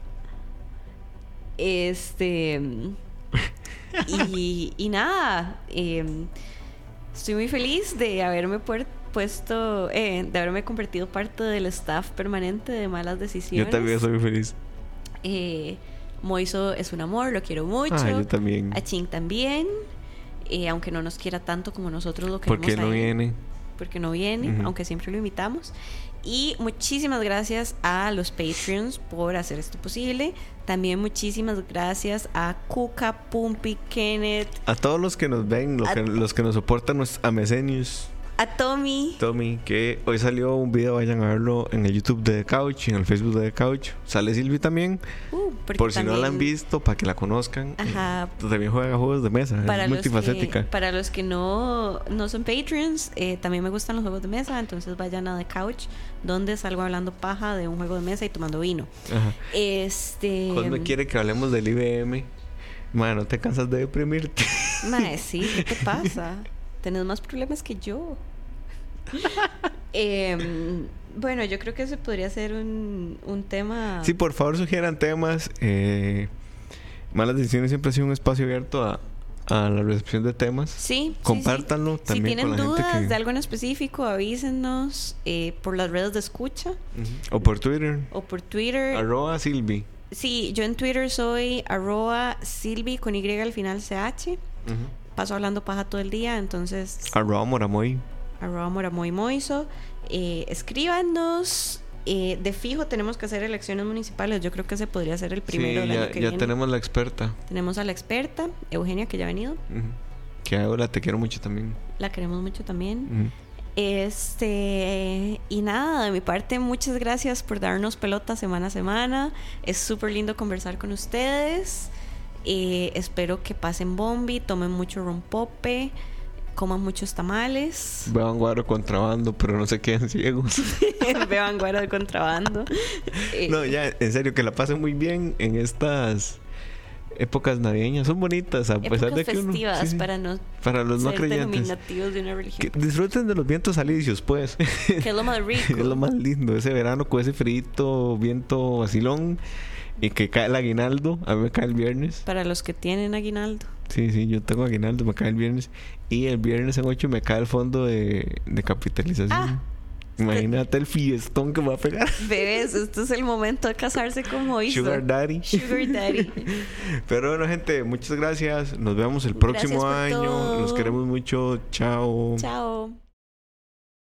Este. y, y nada. em, estoy muy feliz de haberme puesto. eh, de haberme convertido parte del staff permanente de malas decisiones. Yo también soy feliz. Eh, Moiso es un amor, lo quiero mucho. Ah, yo también. A Ching también. eh, aunque no nos quiera tanto como nosotros lo queremos. Porque no a él viene. porque no viene, aunque siempre lo invitamos. Y muchísimas gracias a los Patreons por hacer esto posible. También muchísimas gracias a Kuka, Pumpi, Kenneth, A todos los que nos ven, los A- que, los que nos soportan, los amesenios, a Tommy. Tommy, que hoy salió un video, vayan a verlo en el YouTube de The Couch, en el Facebook de The Couch. Sale Silvi también, Uh, por si no la han visto, para que la conozcan. Ajá. También juega juegos de mesa, Para es los, que, multifacética. para los que no, no son Patreons, eh, también me gustan los juegos de mesa, entonces vayan a The Couch, donde salgo hablando paja de un juego de mesa y tomando vino. Ajá. Este. Quiere que hablemos del IBM. Bueno, no te cansas de deprimirte. Mae, sí, ¿qué te pasa? Tenés más problemas que yo. Em, bueno, yo creo que ese podría ser un, un tema. Sí, por favor, sugieran temas. Eh, Malas Decisiones siempre ha sido un espacio abierto a a la recepción de temas. Sí. sí, Compártanlo sí. también Si con tienen la gente dudas que- de algo en específico, avísenos eh, por las redes de escucha O por Twitter. o por Twitter. Arroba Silvi. Sí, yo en Twitter soy arroba silvi con Y al final CH. Paso hablando paja todo el día, entonces Arroba Moramoy. arroba moramoy moiso. Eh, escríbanos. Eh, de fijo tenemos que hacer elecciones municipales. Yo creo que ese podría ser el primero sí, del ya, año que ya viene. tenemos la experta. Tenemos a la experta, Eugenia, que ya ha venido. Ujú. Que ahora te quiero mucho también. La queremos mucho también. Ujú. Este, y nada, de mi parte, muchas gracias por darnos pelota semana a semana. Es súper lindo conversar con ustedes. Eh, espero que pasen bombi, tomen mucho rompope, coman muchos tamales, Beban guaro contrabando, pero no se queden ciegos. beban guaro de contrabando. Eh, no, ya, en serio, que la pasen muy bien en estas épocas navideñas. Son bonitas, a pesar épocas de que uno. sí, para no para los no creyentes. de una Que religión. disfruten de los vientos alisios, pues. Que es lo más rico. es lo más lindo, ese verano con ese frito, viento vacilón y que cae el aguinaldo. A mí me cae el viernes. Para los que tienen aguinaldo. Sí, sí, yo tengo aguinaldo, me cae el viernes. Y el viernes en 8 me cae el fondo de, de capitalización. Ah. Imagínate el fiestón que me va a pegar. Bebés, este es el momento de casarse con Moiso. Sugar Daddy. Sugar Daddy. Pero bueno, gente, muchas gracias. Nos vemos el próximo año. todo. Los queremos mucho. Chao. Chao.